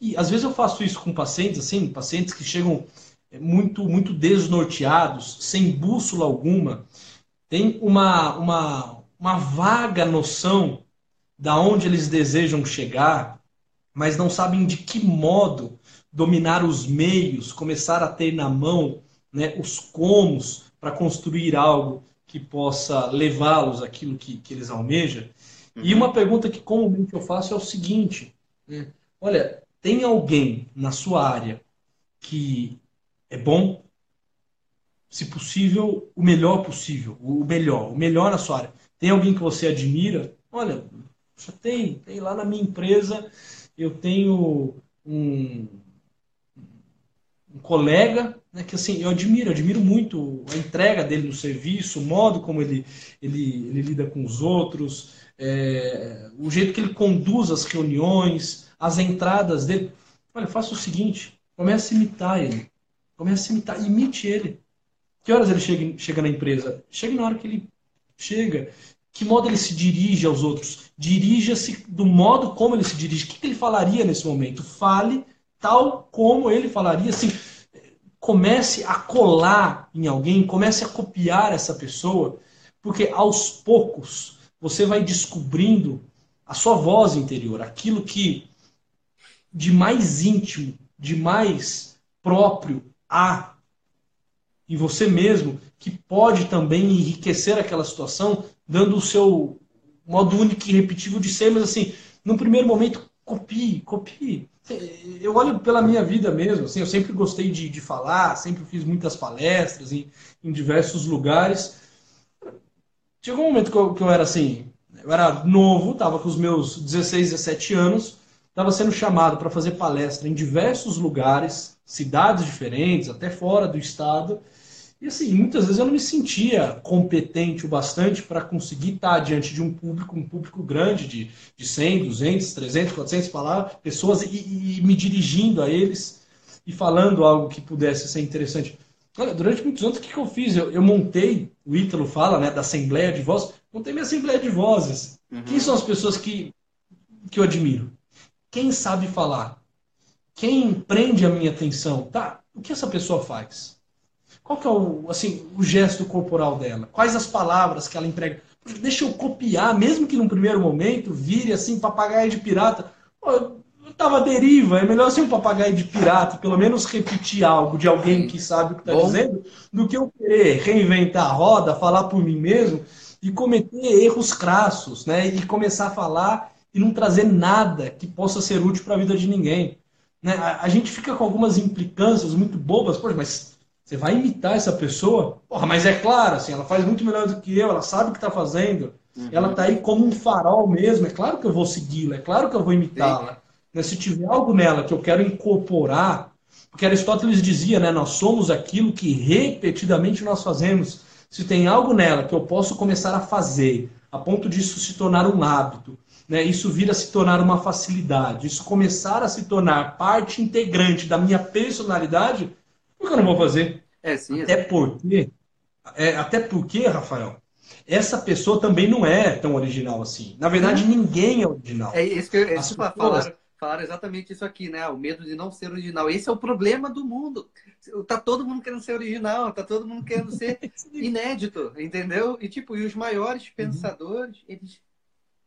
e às vezes eu faço isso com pacientes, assim, pacientes que chegam é, muito, muito desnorteados, sem bússola alguma, tem uma, uma, uma vaga noção da onde eles desejam chegar, mas não sabem de que modo dominar os meios, começar a ter na mão né, os comos para construir algo que possa levá-los àquilo que, que eles almejam. Uhum. E uma pergunta que comumente eu faço é o seguinte: né, olha, tem alguém na sua área que é bom, se possível, o melhor possível, o melhor, o melhor na sua área. Tem alguém que você admira? Olha, já tem, tem lá na minha empresa, eu tenho um, um colega né, que assim, eu admiro, admiro muito a entrega dele no serviço, o modo como ele, ele, ele lida com os outros, é, o jeito que ele conduz as reuniões, as entradas dele. Olha, faça o seguinte: comece a imitar ele. Comece a imitar, imite ele. Que horas ele chega, chega na empresa? Chega na hora que ele chega. Que modo ele se dirige aos outros? Dirija-se do modo como ele se dirige. O que ele falaria nesse momento? Fale tal como ele falaria. Assim, comece a colar em alguém, comece a copiar essa pessoa, porque aos poucos você vai descobrindo a sua voz interior, aquilo que de mais íntimo, de mais próprio há em você mesmo, que pode também enriquecer aquela situação, dando o seu modo único e repetível de ser, mas assim, no primeiro momento, copie, copie. Eu olho pela minha vida mesmo, assim, eu sempre gostei de, de falar, sempre fiz muitas palestras em, em diversos lugares. Chegou um momento que eu, que eu era assim, eu era novo, estava com os meus 16, 17 anos, estava sendo chamado para fazer palestra em diversos lugares, cidades diferentes, até fora do estado. E assim, muitas vezes eu não me sentia competente o bastante para conseguir estar diante de um público, um público grande de, de 100, 200, 300, 400 palavras, pessoas e, e me dirigindo a eles e falando algo que pudesse ser interessante. Olha, durante muitos anos, o que, que eu fiz? Eu, eu, montei, o Ítalo fala, né, da Assembleia de Vozes, montei minha Assembleia de Vozes. Uhum. Quem são as pessoas que, que eu admiro? Quem sabe falar? Quem prende a minha atenção? Tá, o que essa pessoa faz? Qual que é o, assim, o gesto corporal dela? Quais as palavras que ela emprega? Deixa eu copiar, mesmo que num primeiro momento vire assim, papagaio de pirata. Pô, eu tava deriva, é melhor ser um papagaio de pirata, pelo menos repetir algo de alguém que sabe o que está dizendo, do que eu querer reinventar a roda, falar por mim mesmo e cometer erros crassos, né? E começar a falar e não trazer nada que possa ser útil para a vida de ninguém. Né? A, a, gente fica com algumas implicâncias muito bobas, Poxa, mas você vai imitar essa pessoa? Porra, mas é claro, assim, ela faz muito melhor do que eu, ela sabe o que está fazendo, uhum. ela está aí como um farol mesmo, é claro que eu vou segui-la, é claro que eu vou imitá-la. Né? Se tiver algo nela que eu quero incorporar, porque Aristóteles dizia, né, nós somos aquilo que repetidamente nós fazemos. Se tem algo nela que eu posso começar a fazer, a ponto disso se tornar um hábito, né, isso vir a se tornar uma facilidade, isso começar a se tornar parte integrante da minha personalidade, por que eu não vou fazer? É, sim, até porque, é, até porque, Rafael, essa pessoa também não é tão original assim. Na verdade, ninguém é original. É isso que eu, é isso pessoas... falaram, falaram exatamente isso aqui, né? O medo de não ser original. Esse é o problema do mundo. Tá todo mundo querendo ser original, tá todo mundo querendo ser inédito, entendeu? E tipo, e os maiores uhum. pensadores, eles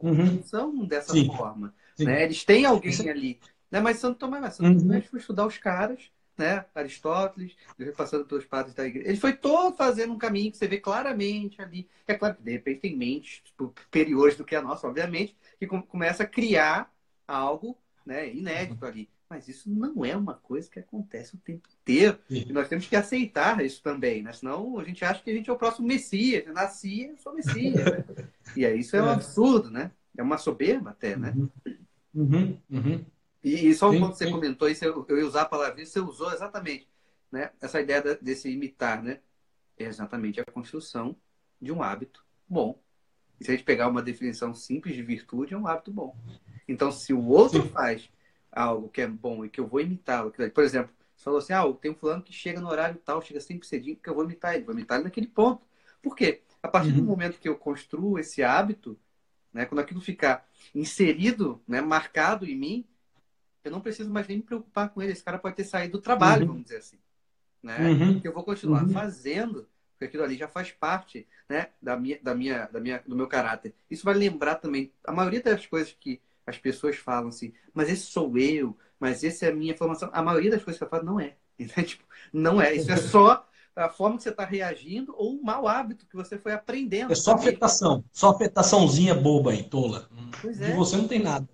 uhum. são dessa Sim. forma, Sim. né? Eles têm alguém Isso... ali, né? Mas Santo Tomás, Santo uhum. Tomás foi estudar os caras né? Aristóteles, passando pelos padres da igreja. Ele foi todo fazendo um caminho que você vê claramente ali. É claro que de repente tem mentes tipo, superiores do que a nossa, obviamente, que começa a criar algo né, inédito ali. Mas isso não é uma coisa que acontece o tempo inteiro. Sim. E nós temos que aceitar isso também, né? Senão a gente acha que a gente é o próximo Messias. Eu nasci, eu sou Messias. Né? E aí isso é um é. absurdo, né? É uma soberba até, né? Uhum. Uhum. Uhum. E, e só sim, quando você sim. comentou isso, eu, eu ia usar a palavra você usou exatamente né? essa ideia desse imitar, né? É exatamente a construção de um hábito bom. E se a gente pegar uma definição simples de virtude, é um hábito bom. Então, se o outro faz algo que é bom e que eu vou imitá-lo, por exemplo, você falou assim, ah, tem um fulano que chega no horário tal, chega sempre cedinho, que eu vou imitar ele, vou imitar ele naquele ponto. Por quê? A partir uhum. do momento que eu construo esse hábito, né, quando aquilo ficar inserido, né, marcado em mim, eu não preciso mais nem me preocupar com ele. Esse cara pode ter saído do trabalho, uhum. vamos dizer assim. Né? Uhum. Eu vou continuar uhum. fazendo, porque aquilo ali já faz parte né, da minha, da minha, da minha, do meu caráter. Isso vai lembrar também, a maioria das coisas que as pessoas falam assim, mas esse sou eu, mas esse é a minha formação. A maioria das coisas que eu falo não é. Então, tipo, não é. Isso é só a forma que você está reagindo ou o mau hábito que você foi aprendendo. É só afetação. Só afetaçãozinha boba e tola. Pois é. De você não tem nada.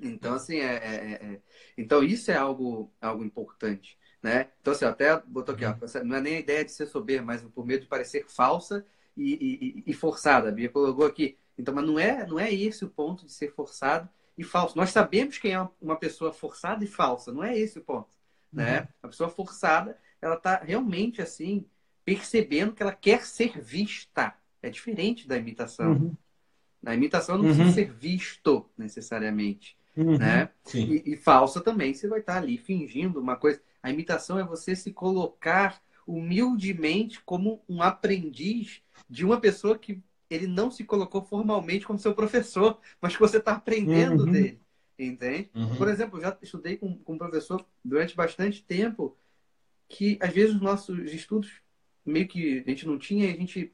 Então, assim, é, é, é, é, então isso é algo, algo importante, né? Então, assim, até botou aqui, ó, uhum. não é nem a ideia de ser soberba, mas por medo de parecer falsa e, e, e forçada. A Bia colocou aqui. Então, mas não é, não é esse o ponto de ser forçado e falso. Nós sabemos quem é uma pessoa forçada e falsa, não é esse o ponto, né? Uhum. A pessoa forçada, ela está realmente, assim, percebendo que ela quer ser vista. É diferente da imitação. Uhum. A imitação não precisa uhum. ser visto necessariamente. Uhum, né? E, e, falsa também, você vai estar ali fingindo uma coisa. A imitação é você se colocar humildemente como um aprendiz de uma pessoa que ele não se colocou formalmente como seu professor, mas que você está aprendendo uhum. dele. Entende? Uhum. Por exemplo, eu já estudei com, com um professor durante bastante tempo que, às vezes, os nossos estudos meio que a gente não tinha e a gente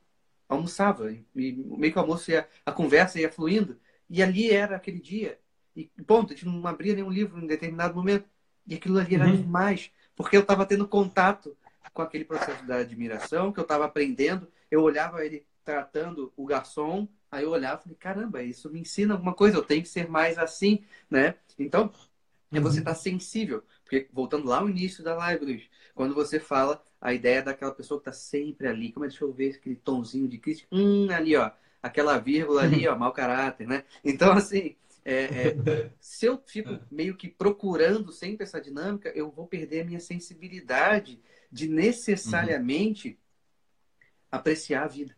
almoçava. E meio que o almoço ia, a conversa ia fluindo. E ali era aquele dia. E ponto, a gente não abria nenhum livro em determinado momento. E aquilo ali era uhum. demais. Porque eu estava tendo contato com aquele processo da admiração, que eu estava aprendendo. Eu olhava ele tratando o garçom, aí eu olhava e falei, caramba, isso me ensina alguma coisa, eu tenho que ser mais assim, né? Então, é você estar uhum. tá sensível. Porque, voltando lá ao início da live, Luiz, quando você fala a ideia daquela pessoa que está sempre ali, como é, deixa eu ver aquele tonzinho de crítica, hum, ali, ó, aquela vírgula ali, ó, mau caráter, né? Então, assim, é, é, se eu fico meio que procurando sempre essa dinâmica, eu vou perder a minha sensibilidade de necessariamente uhum. apreciar a vida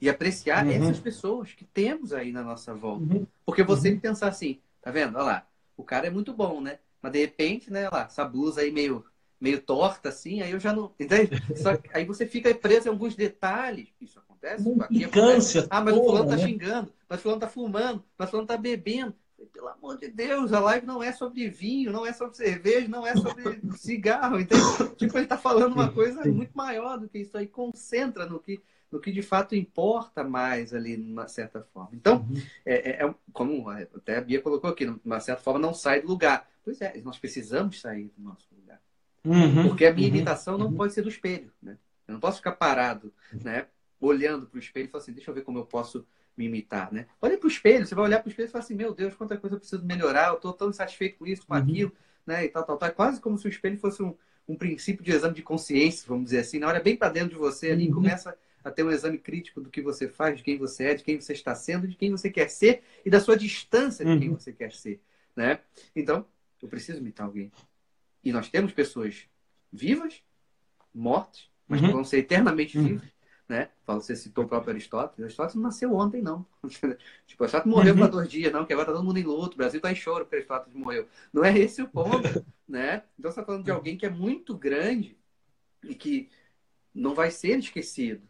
e apreciar uhum. essas pessoas que temos aí na nossa volta. Uhum. Porque você uhum. pensar assim, tá vendo? Olha lá, o cara é muito bom, né? Mas de repente, né, lá, essa blusa aí meio, meio torta, assim, aí eu já não. Entende? Só, aí você fica preso em alguns detalhes. Isso acontece? Aqui acontece. Ah, mas o fulano tá né? xingando, mas o fulano tá fumando, mas o fulano tá bebendo. Pelo amor de Deus, a live não é sobre vinho, não é sobre cerveja, não é sobre cigarro, entende? Tipo, ele tá falando uma coisa muito maior do que isso aí, concentra no que no que de fato importa mais ali, de uma certa forma. Então, uhum. é, é, é como até a Bia colocou aqui, de uma certa forma não sai do lugar. Pois é, nós precisamos sair do nosso lugar. Uhum. Porque a minha uhum. imitação não uhum. pode ser do espelho. Né? Eu não posso ficar parado, né? olhando para o espelho e falar assim, deixa eu ver como eu posso me imitar, né? Olha para o espelho, você vai olhar para o espelho e falar assim, meu Deus, quanta coisa eu preciso melhorar, eu estou tão insatisfeito com isso, com uhum. aquilo, né? E tal, tal, tal. É quase como se o espelho fosse um, um princípio de exame de consciência, vamos dizer assim. Na hora bem para dentro de você ali, uhum. começa a ter um exame crítico do que você faz, de quem você é, de quem você está sendo, de quem você quer ser e da sua distância de quem uhum. você quer ser, né? Então, eu preciso imitar alguém. E nós temos pessoas vivas, mortas, mas uhum. que vão ser eternamente uhum. vivas, né? Você citou o próprio Aristóteles. Aristóteles não nasceu ontem, não. tipo, Aristóteles morreu uhum. dois dias, não, que agora tá todo mundo em luto. O Brasil tá em choro porque Aristóteles morreu. Não é esse o ponto, né? Então você está falando de alguém que é muito grande e que não vai ser esquecido,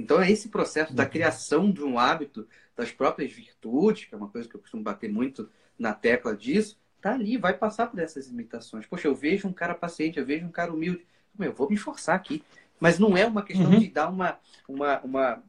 então, é esse processo da criação de um hábito das próprias virtudes, que é uma coisa que eu costumo bater muito na tecla disso, tá ali, vai passar por essas imitações. Poxa, eu vejo um cara paciente, eu vejo um cara humilde. Eu vou me esforçar aqui. Mas não é uma questão uhum. de dar uma. uma, uma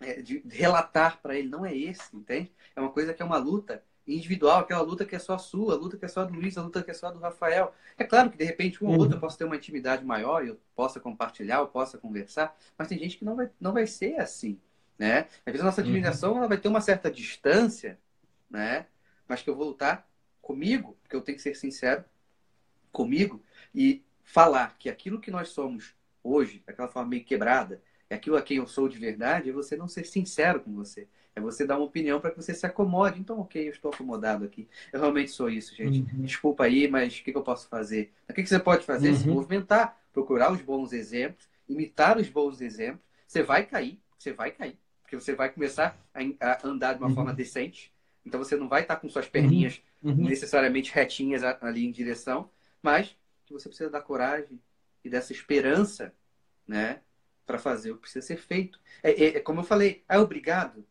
é, de relatar para ele, não é esse, entende? É uma coisa que é uma luta individual, aquela luta que é só sua, a luta que é só do Luiz, a luta que é só do Rafael. É claro que de repente um ou outro eu posso ter uma intimidade maior, eu possa compartilhar, eu possa conversar, mas tem gente que não vai, não vai ser assim, né? Às vezes a nossa admiração uhum. ela vai ter uma certa distância, né? Mas que eu vou lutar comigo, porque eu tenho que ser sincero comigo e falar que aquilo que nós somos hoje, daquela forma meio quebrada, é aquilo a quem eu sou de verdade, é você não ser sincero com você. É você dar uma opinião para que você se acomode. Então, ok, eu estou acomodado aqui. Eu realmente sou isso, gente. Uhum. Desculpa aí, mas o que, que, eu posso fazer? O que, que você pode fazer? Uhum. Se movimentar, procurar os bons exemplos, imitar os bons exemplos. Você vai cair, você vai cair. Porque você vai começar a, andar de uma uhum. forma decente. Então, você não vai estar com suas perninhas uhum. Uhum. necessariamente retinhas ali em direção, mas que você precisa dar coragem e dessa esperança, né? Para fazer o que precisa ser feito. É, é, é como eu falei, é obrigado?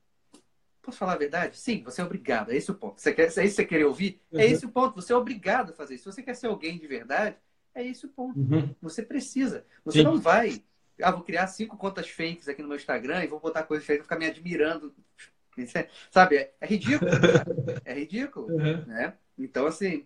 Posso falar a verdade? Sim, você é obrigado. É esse o ponto. Você quer, é isso que você quer ouvir? É uhum. É esse o ponto. Você é obrigado a fazer isso. Se você quer ser alguém de verdade, é esse o ponto. Uhum. Você precisa. Você Sim. não vai. Ah, vou criar cinco contas fakes aqui no meu Instagram e vou botar coisas feitas e ficar me admirando. Sabe? É, é ridículo. é ridículo. Uhum. Né? Então, assim,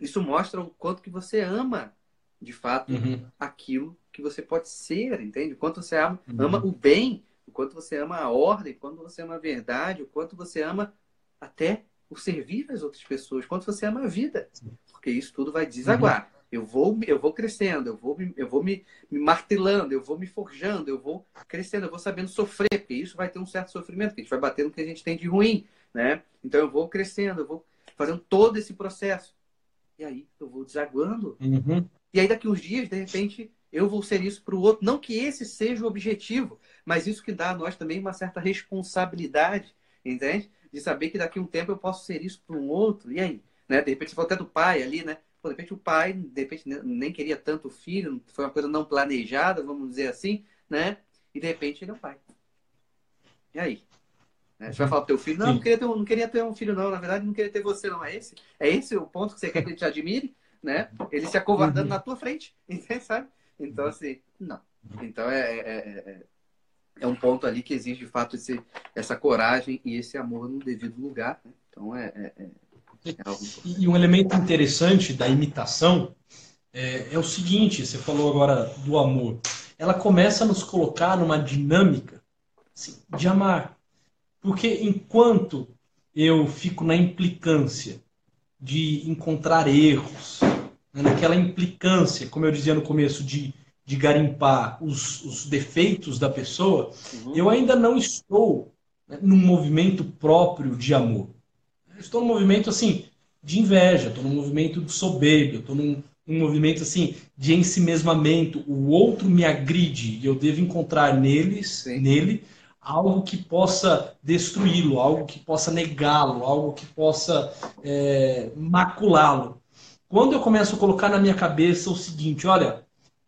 isso mostra o quanto que você ama, de fato, uhum. aquilo que você pode ser, entende? O quanto você ama, uhum. ama o bem o quanto você ama a ordem, o quanto você ama a verdade, o quanto você ama até o servir das outras pessoas, o quanto você ama a vida. Porque isso tudo vai desaguar. Uhum. Eu vou, eu vou crescendo, eu vou, eu vou me, me martelando, eu vou me forjando, eu vou crescendo, eu vou sabendo sofrer, porque isso vai ter um certo sofrimento, que a gente vai bater no que a gente tem de ruim, né? Então eu vou crescendo, eu vou fazendo todo esse processo. E aí eu vou desaguando. Uhum. E aí daqui uns dias, de repente, eu vou ser isso para o outro. Não que esse seja o objetivo, mas isso que dá a nós também uma certa responsabilidade, entende? De saber que daqui a um tempo eu posso ser isso para um outro. E aí? Né? De repente você falou até do pai ali, né? Pô, de repente o pai, de repente nem queria tanto filho, foi uma coisa não planejada, vamos dizer assim, né? E de repente ele é o pai. E aí? Né? Você vai falar pro teu filho, não, não queria, ter um, não queria ter um filho, não. Na verdade, não queria ter você, não. É esse? É esse o ponto que você quer que ele te admire? Né? Ele se acovardando uhum. na tua frente, entende, sabe? Então, assim, não. Então, é, é, é, é, um ponto ali que exige, de fato, esse, essa coragem e esse amor no devido lugar. Né? Então, é, é, é, é. E um elemento interessante da imitação é, é o seguinte, você falou agora do amor. Ela começa a nos colocar numa dinâmica assim, de amar. Porque enquanto eu fico na implicância de encontrar erros, naquela implicância, como eu dizia no começo, de, de garimpar os, os defeitos da pessoa, uhum. eu ainda não estou né, num movimento próprio de amor. Eu estou num movimento assim de inveja, estou num movimento de soberba, estou num, num movimento assim de ensimesmamento. O outro me agride e eu devo encontrar neles, Sim. nele algo que possa destruí-lo, algo que possa negá-lo, algo que possa é, maculá-lo. Quando eu começo a colocar na minha cabeça o seguinte, olha,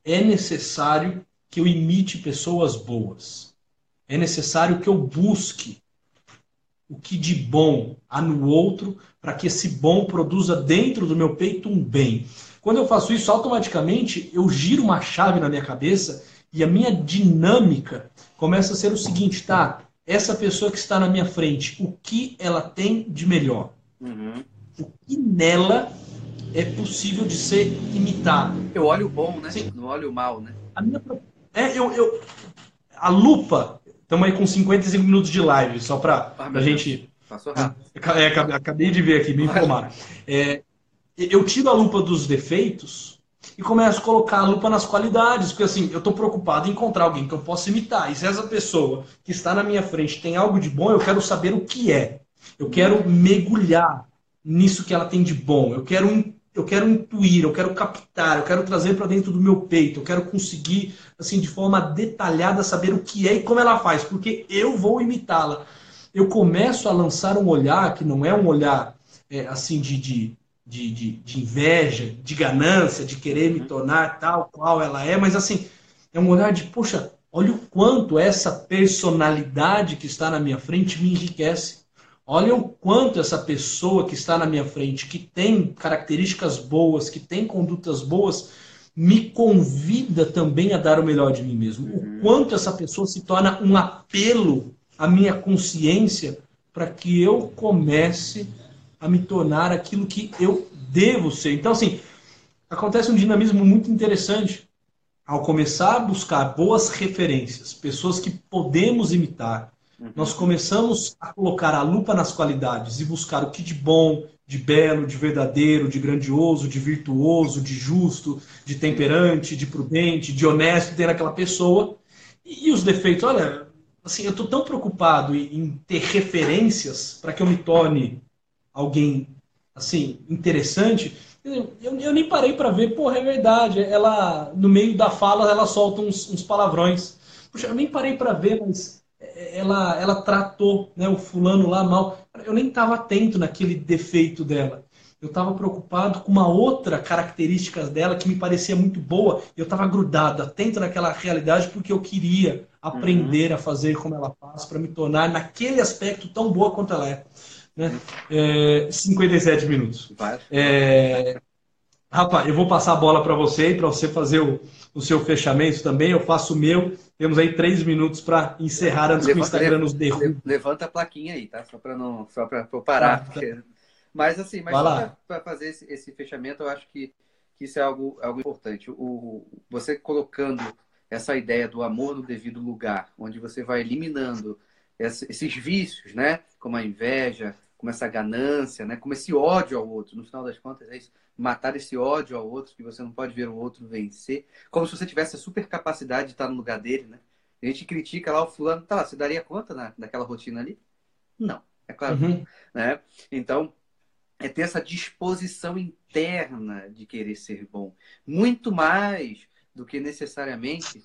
é necessário que eu imite pessoas boas. É necessário que eu busque o que de bom há no outro, para que esse bom produza dentro do meu peito um bem. Quando eu faço isso, automaticamente eu giro uma chave na minha cabeça e a minha dinâmica começa a ser o seguinte, tá? Essa pessoa que está na minha frente, o que ela tem de melhor? Uhum. O que nela é possível de ser imitado? Eu olho o bom, né? Sim. Não olho o mal, né? A minha é, eu, eu a lupa. Estamos aí com 55 minutos de live, só para ah, a gente. Passou rápido. É, acabei de ver aqui, me informaram. É, eu tiro a lupa dos defeitos e começo a colocar a lupa nas qualidades, porque assim, eu estou preocupado em encontrar alguém que eu possa imitar. E se essa pessoa que está na minha frente tem algo de bom, eu quero saber o que é. Eu quero mergulhar nisso que ela tem de bom. Eu quero eu quero intuir, eu quero captar, eu quero trazer para dentro do meu peito, eu quero conseguir assim de forma detalhada saber o que é e como ela faz, porque eu vou imitá-la. Eu começo a lançar um olhar que não é um olhar é, assim de, de de, de, inveja, de ganância, de querer me tornar tal qual ela é, mas assim, é um olhar de, poxa, olha o quanto essa personalidade que está na minha frente me enriquece. Olha o quanto essa pessoa que está na minha frente, que tem características boas, que tem condutas boas, me convida também a dar o melhor de mim mesmo. O uhum. quanto essa pessoa se torna um apelo à minha consciência para que eu comece a me tornar aquilo que eu devo ser. Então, assim, acontece um dinamismo muito interessante ao começar a buscar boas referências, pessoas que podemos imitar. Uhum. Nós começamos a colocar a lupa nas qualidades e buscar o que de bom, de belo, de verdadeiro, de grandioso, de virtuoso, de justo, de temperante, de prudente, de honesto tem naquela pessoa. E, os defeitos, olha, assim, eu estou tão preocupado em ter referências para que eu me torne alguém assim interessante, eu, eu nem parei para ver, porra, é verdade. Ela, no meio da fala, ela solta uns, uns palavrões. Puxa, eu nem parei para ver, mas ela, ela tratou né, o fulano lá mal. Eu nem estava atento naquele defeito dela. Eu estava preocupado com uma outra característica dela que me parecia muito boa. Eu estava grudado, atento naquela realidade, porque eu queria aprender uhum. a fazer como ela faz, para me tornar naquele aspecto tão boa quanto ela é. Né? É, 57 minutos. É, rapaz, eu vou passar a bola para você e para você fazer o, o seu fechamento também. Eu faço o meu. Temos aí três minutos para encerrar antes levanta, que o Instagram nos derrube. Levanta a plaquinha aí, tá? Só para não, só para parar. Ah, porque... Mas assim, mas para fazer esse, esse, fechamento, eu acho que, que isso é algo, algo importante. O, você colocando essa ideia do amor no devido lugar, onde você vai eliminando esses vícios, né? Como a inveja, como essa ganância, né? Como esse ódio ao outro. No final das contas, é isso. Matar esse ódio ao outro, que você não pode ver o outro vencer. Como se você tivesse a super capacidade de estar no lugar dele, né? A gente critica lá o fulano, tá lá, você daria conta na, daquela rotina ali? Não, é claro. Uhum. Né? Então, é ter essa disposição interna de querer ser bom. Muito mais do que necessariamente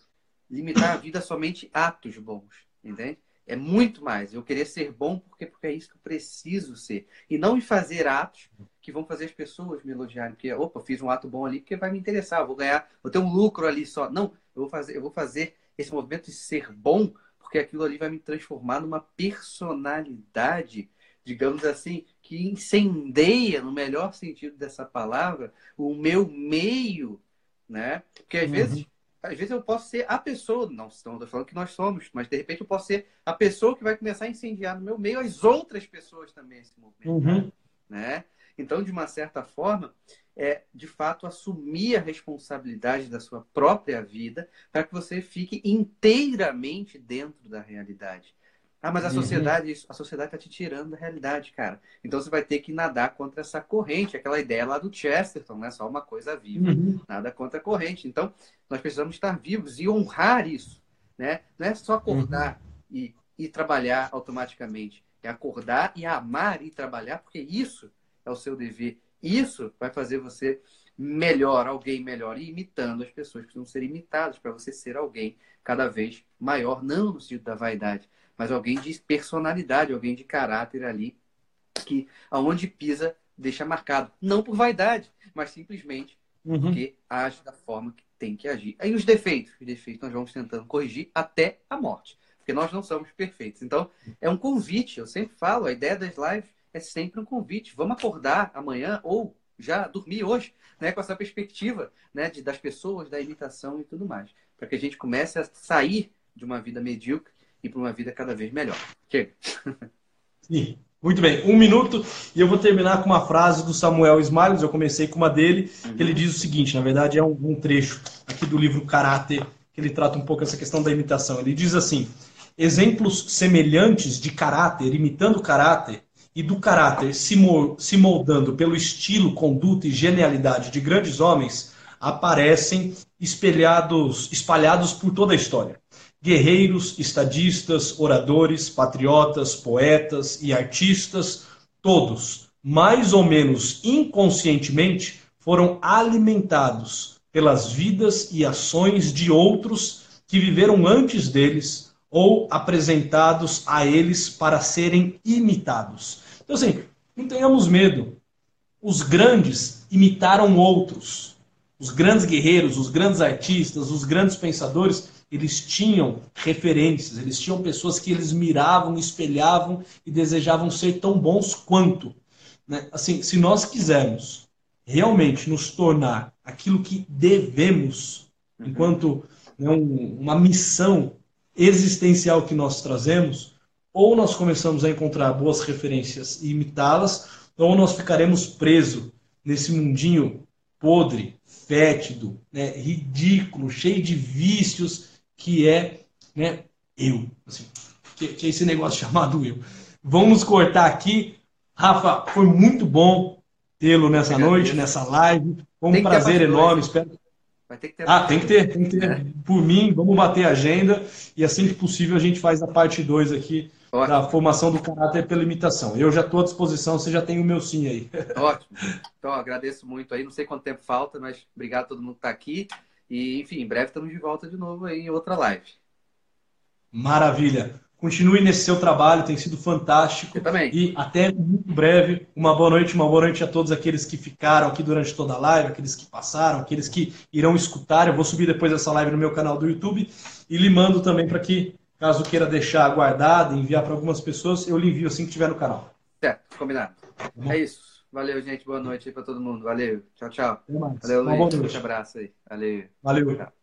limitar a vida somente a atos bons, entende? É muito mais. Eu querer ser bom porque, porque é isso que eu preciso ser. E não em fazer atos que vão fazer as pessoas me elogiarem. Porque, opa, fiz um ato bom ali porque vai me interessar, vou ganhar, vou ter um lucro ali só. Não, eu vou fazer, eu vou fazer esse movimento de ser bom porque aquilo ali vai me transformar numa personalidade, digamos assim, que incendeia, no melhor sentido dessa palavra, o meu meio, né? Porque às uhum. vezes às vezes eu posso ser a pessoa, não estou falando que nós somos, mas de repente eu posso ser a pessoa que vai começar a incendiar no meu meio as outras pessoas também esse movimento, uhum. né? Então, de uma certa forma, é de fato assumir a responsabilidade da sua própria vida para que você fique inteiramente dentro da realidade. Ah, mas a uhum. sociedade, a sociedade está te tirando da realidade, cara. Então você vai ter que nadar contra essa corrente, aquela ideia lá do Chesterton, né? Só uma coisa viva, uhum. nada contra a corrente. Então, nós precisamos estar vivos e honrar isso, né? Não é só acordar uhum. e, e trabalhar automaticamente. É acordar e amar e trabalhar, porque isso é o seu dever. Isso vai fazer você melhor, alguém melhor, e imitando as pessoas que precisam ser imitadas para você ser alguém cada vez maior, não no sentido da vaidade, mas alguém de personalidade, alguém de caráter ali, que aonde pisa deixa marcado. Não por vaidade, mas simplesmente uhum. porque age da forma que tem que agir. Aí os defeitos, os defeitos nós vamos tentando corrigir até a morte, porque nós não somos perfeitos. Então, é um convite, eu sempre falo, a ideia das lives é sempre um convite. Vamos acordar amanhã ou já dormir hoje, né, com essa perspectiva, né, de, das pessoas, da imitação e tudo mais, para que a gente comece a sair de uma vida medíocre e para uma vida cada vez melhor. Chega. Sim. Muito bem, um minuto e eu vou terminar com uma frase do Samuel Smiles. Eu comecei com uma dele, uhum. que ele diz o seguinte: na verdade, é um, um trecho aqui do livro Caráter, que ele trata um pouco essa questão da imitação. Ele diz assim: exemplos semelhantes de caráter, imitando caráter, e do caráter se, se moldando pelo estilo, conduta e genialidade de grandes homens, aparecem espelhados, espalhados por toda a história guerreiros, estadistas, oradores, patriotas, poetas e artistas, todos, mais ou menos inconscientemente, foram alimentados pelas vidas e ações de outros que viveram antes deles ou apresentados a eles para serem imitados. Então, assim, não tenhamos medo. Os grandes imitaram outros. Os grandes guerreiros, os grandes artistas, os grandes pensadores eles tinham referências, eles tinham pessoas que eles miravam, espelhavam e desejavam ser tão bons quanto. Né? Assim, se nós quisermos realmente nos tornar aquilo que devemos, uhum. enquanto né, um, uma missão existencial que nós trazemos, ou nós começamos a encontrar boas referências e imitá-las, ou nós ficaremos presos nesse mundinho podre, fétido, né, ridículo, cheio de vícios que é né, eu. Assim, que, que é esse negócio chamado eu. Vamos cortar aqui. Rafa, foi muito bom tê-lo nessa noite, nessa live. Foi um prazer enorme. Espero Vai ter que ter. Ah, tem que ter, tem que ter. É. Por mim, vamos bater a agenda e assim que possível a gente faz a parte 2 aqui Ótimo. da formação do caráter pela imitação. Eu já estou à disposição, você já tem o meu sim aí. Ótimo. Então, agradeço muito aí. Não sei quanto tempo falta, mas obrigado a todo mundo que está aqui. E, enfim, em breve estamos de volta de novo aí em outra live. Maravilha. Continue nesse seu trabalho, tem sido fantástico. Eu também. E até muito breve. Uma boa noite, uma boa noite a todos aqueles que ficaram aqui durante toda a live, aqueles que passaram, aqueles que irão escutar. Eu vou subir depois essa live no meu canal do YouTube e lhe mando também para que, caso queira deixar guardado, enviar para algumas pessoas, eu lhe envio assim que estiver no canal. Certo, combinado. Tá é isso. Valeu, gente. Boa noite aí pra todo mundo. Valeu. Tchau, tchau. Valeu, Luiz. Um abraço aí. Valeu. Valeu. Tchau.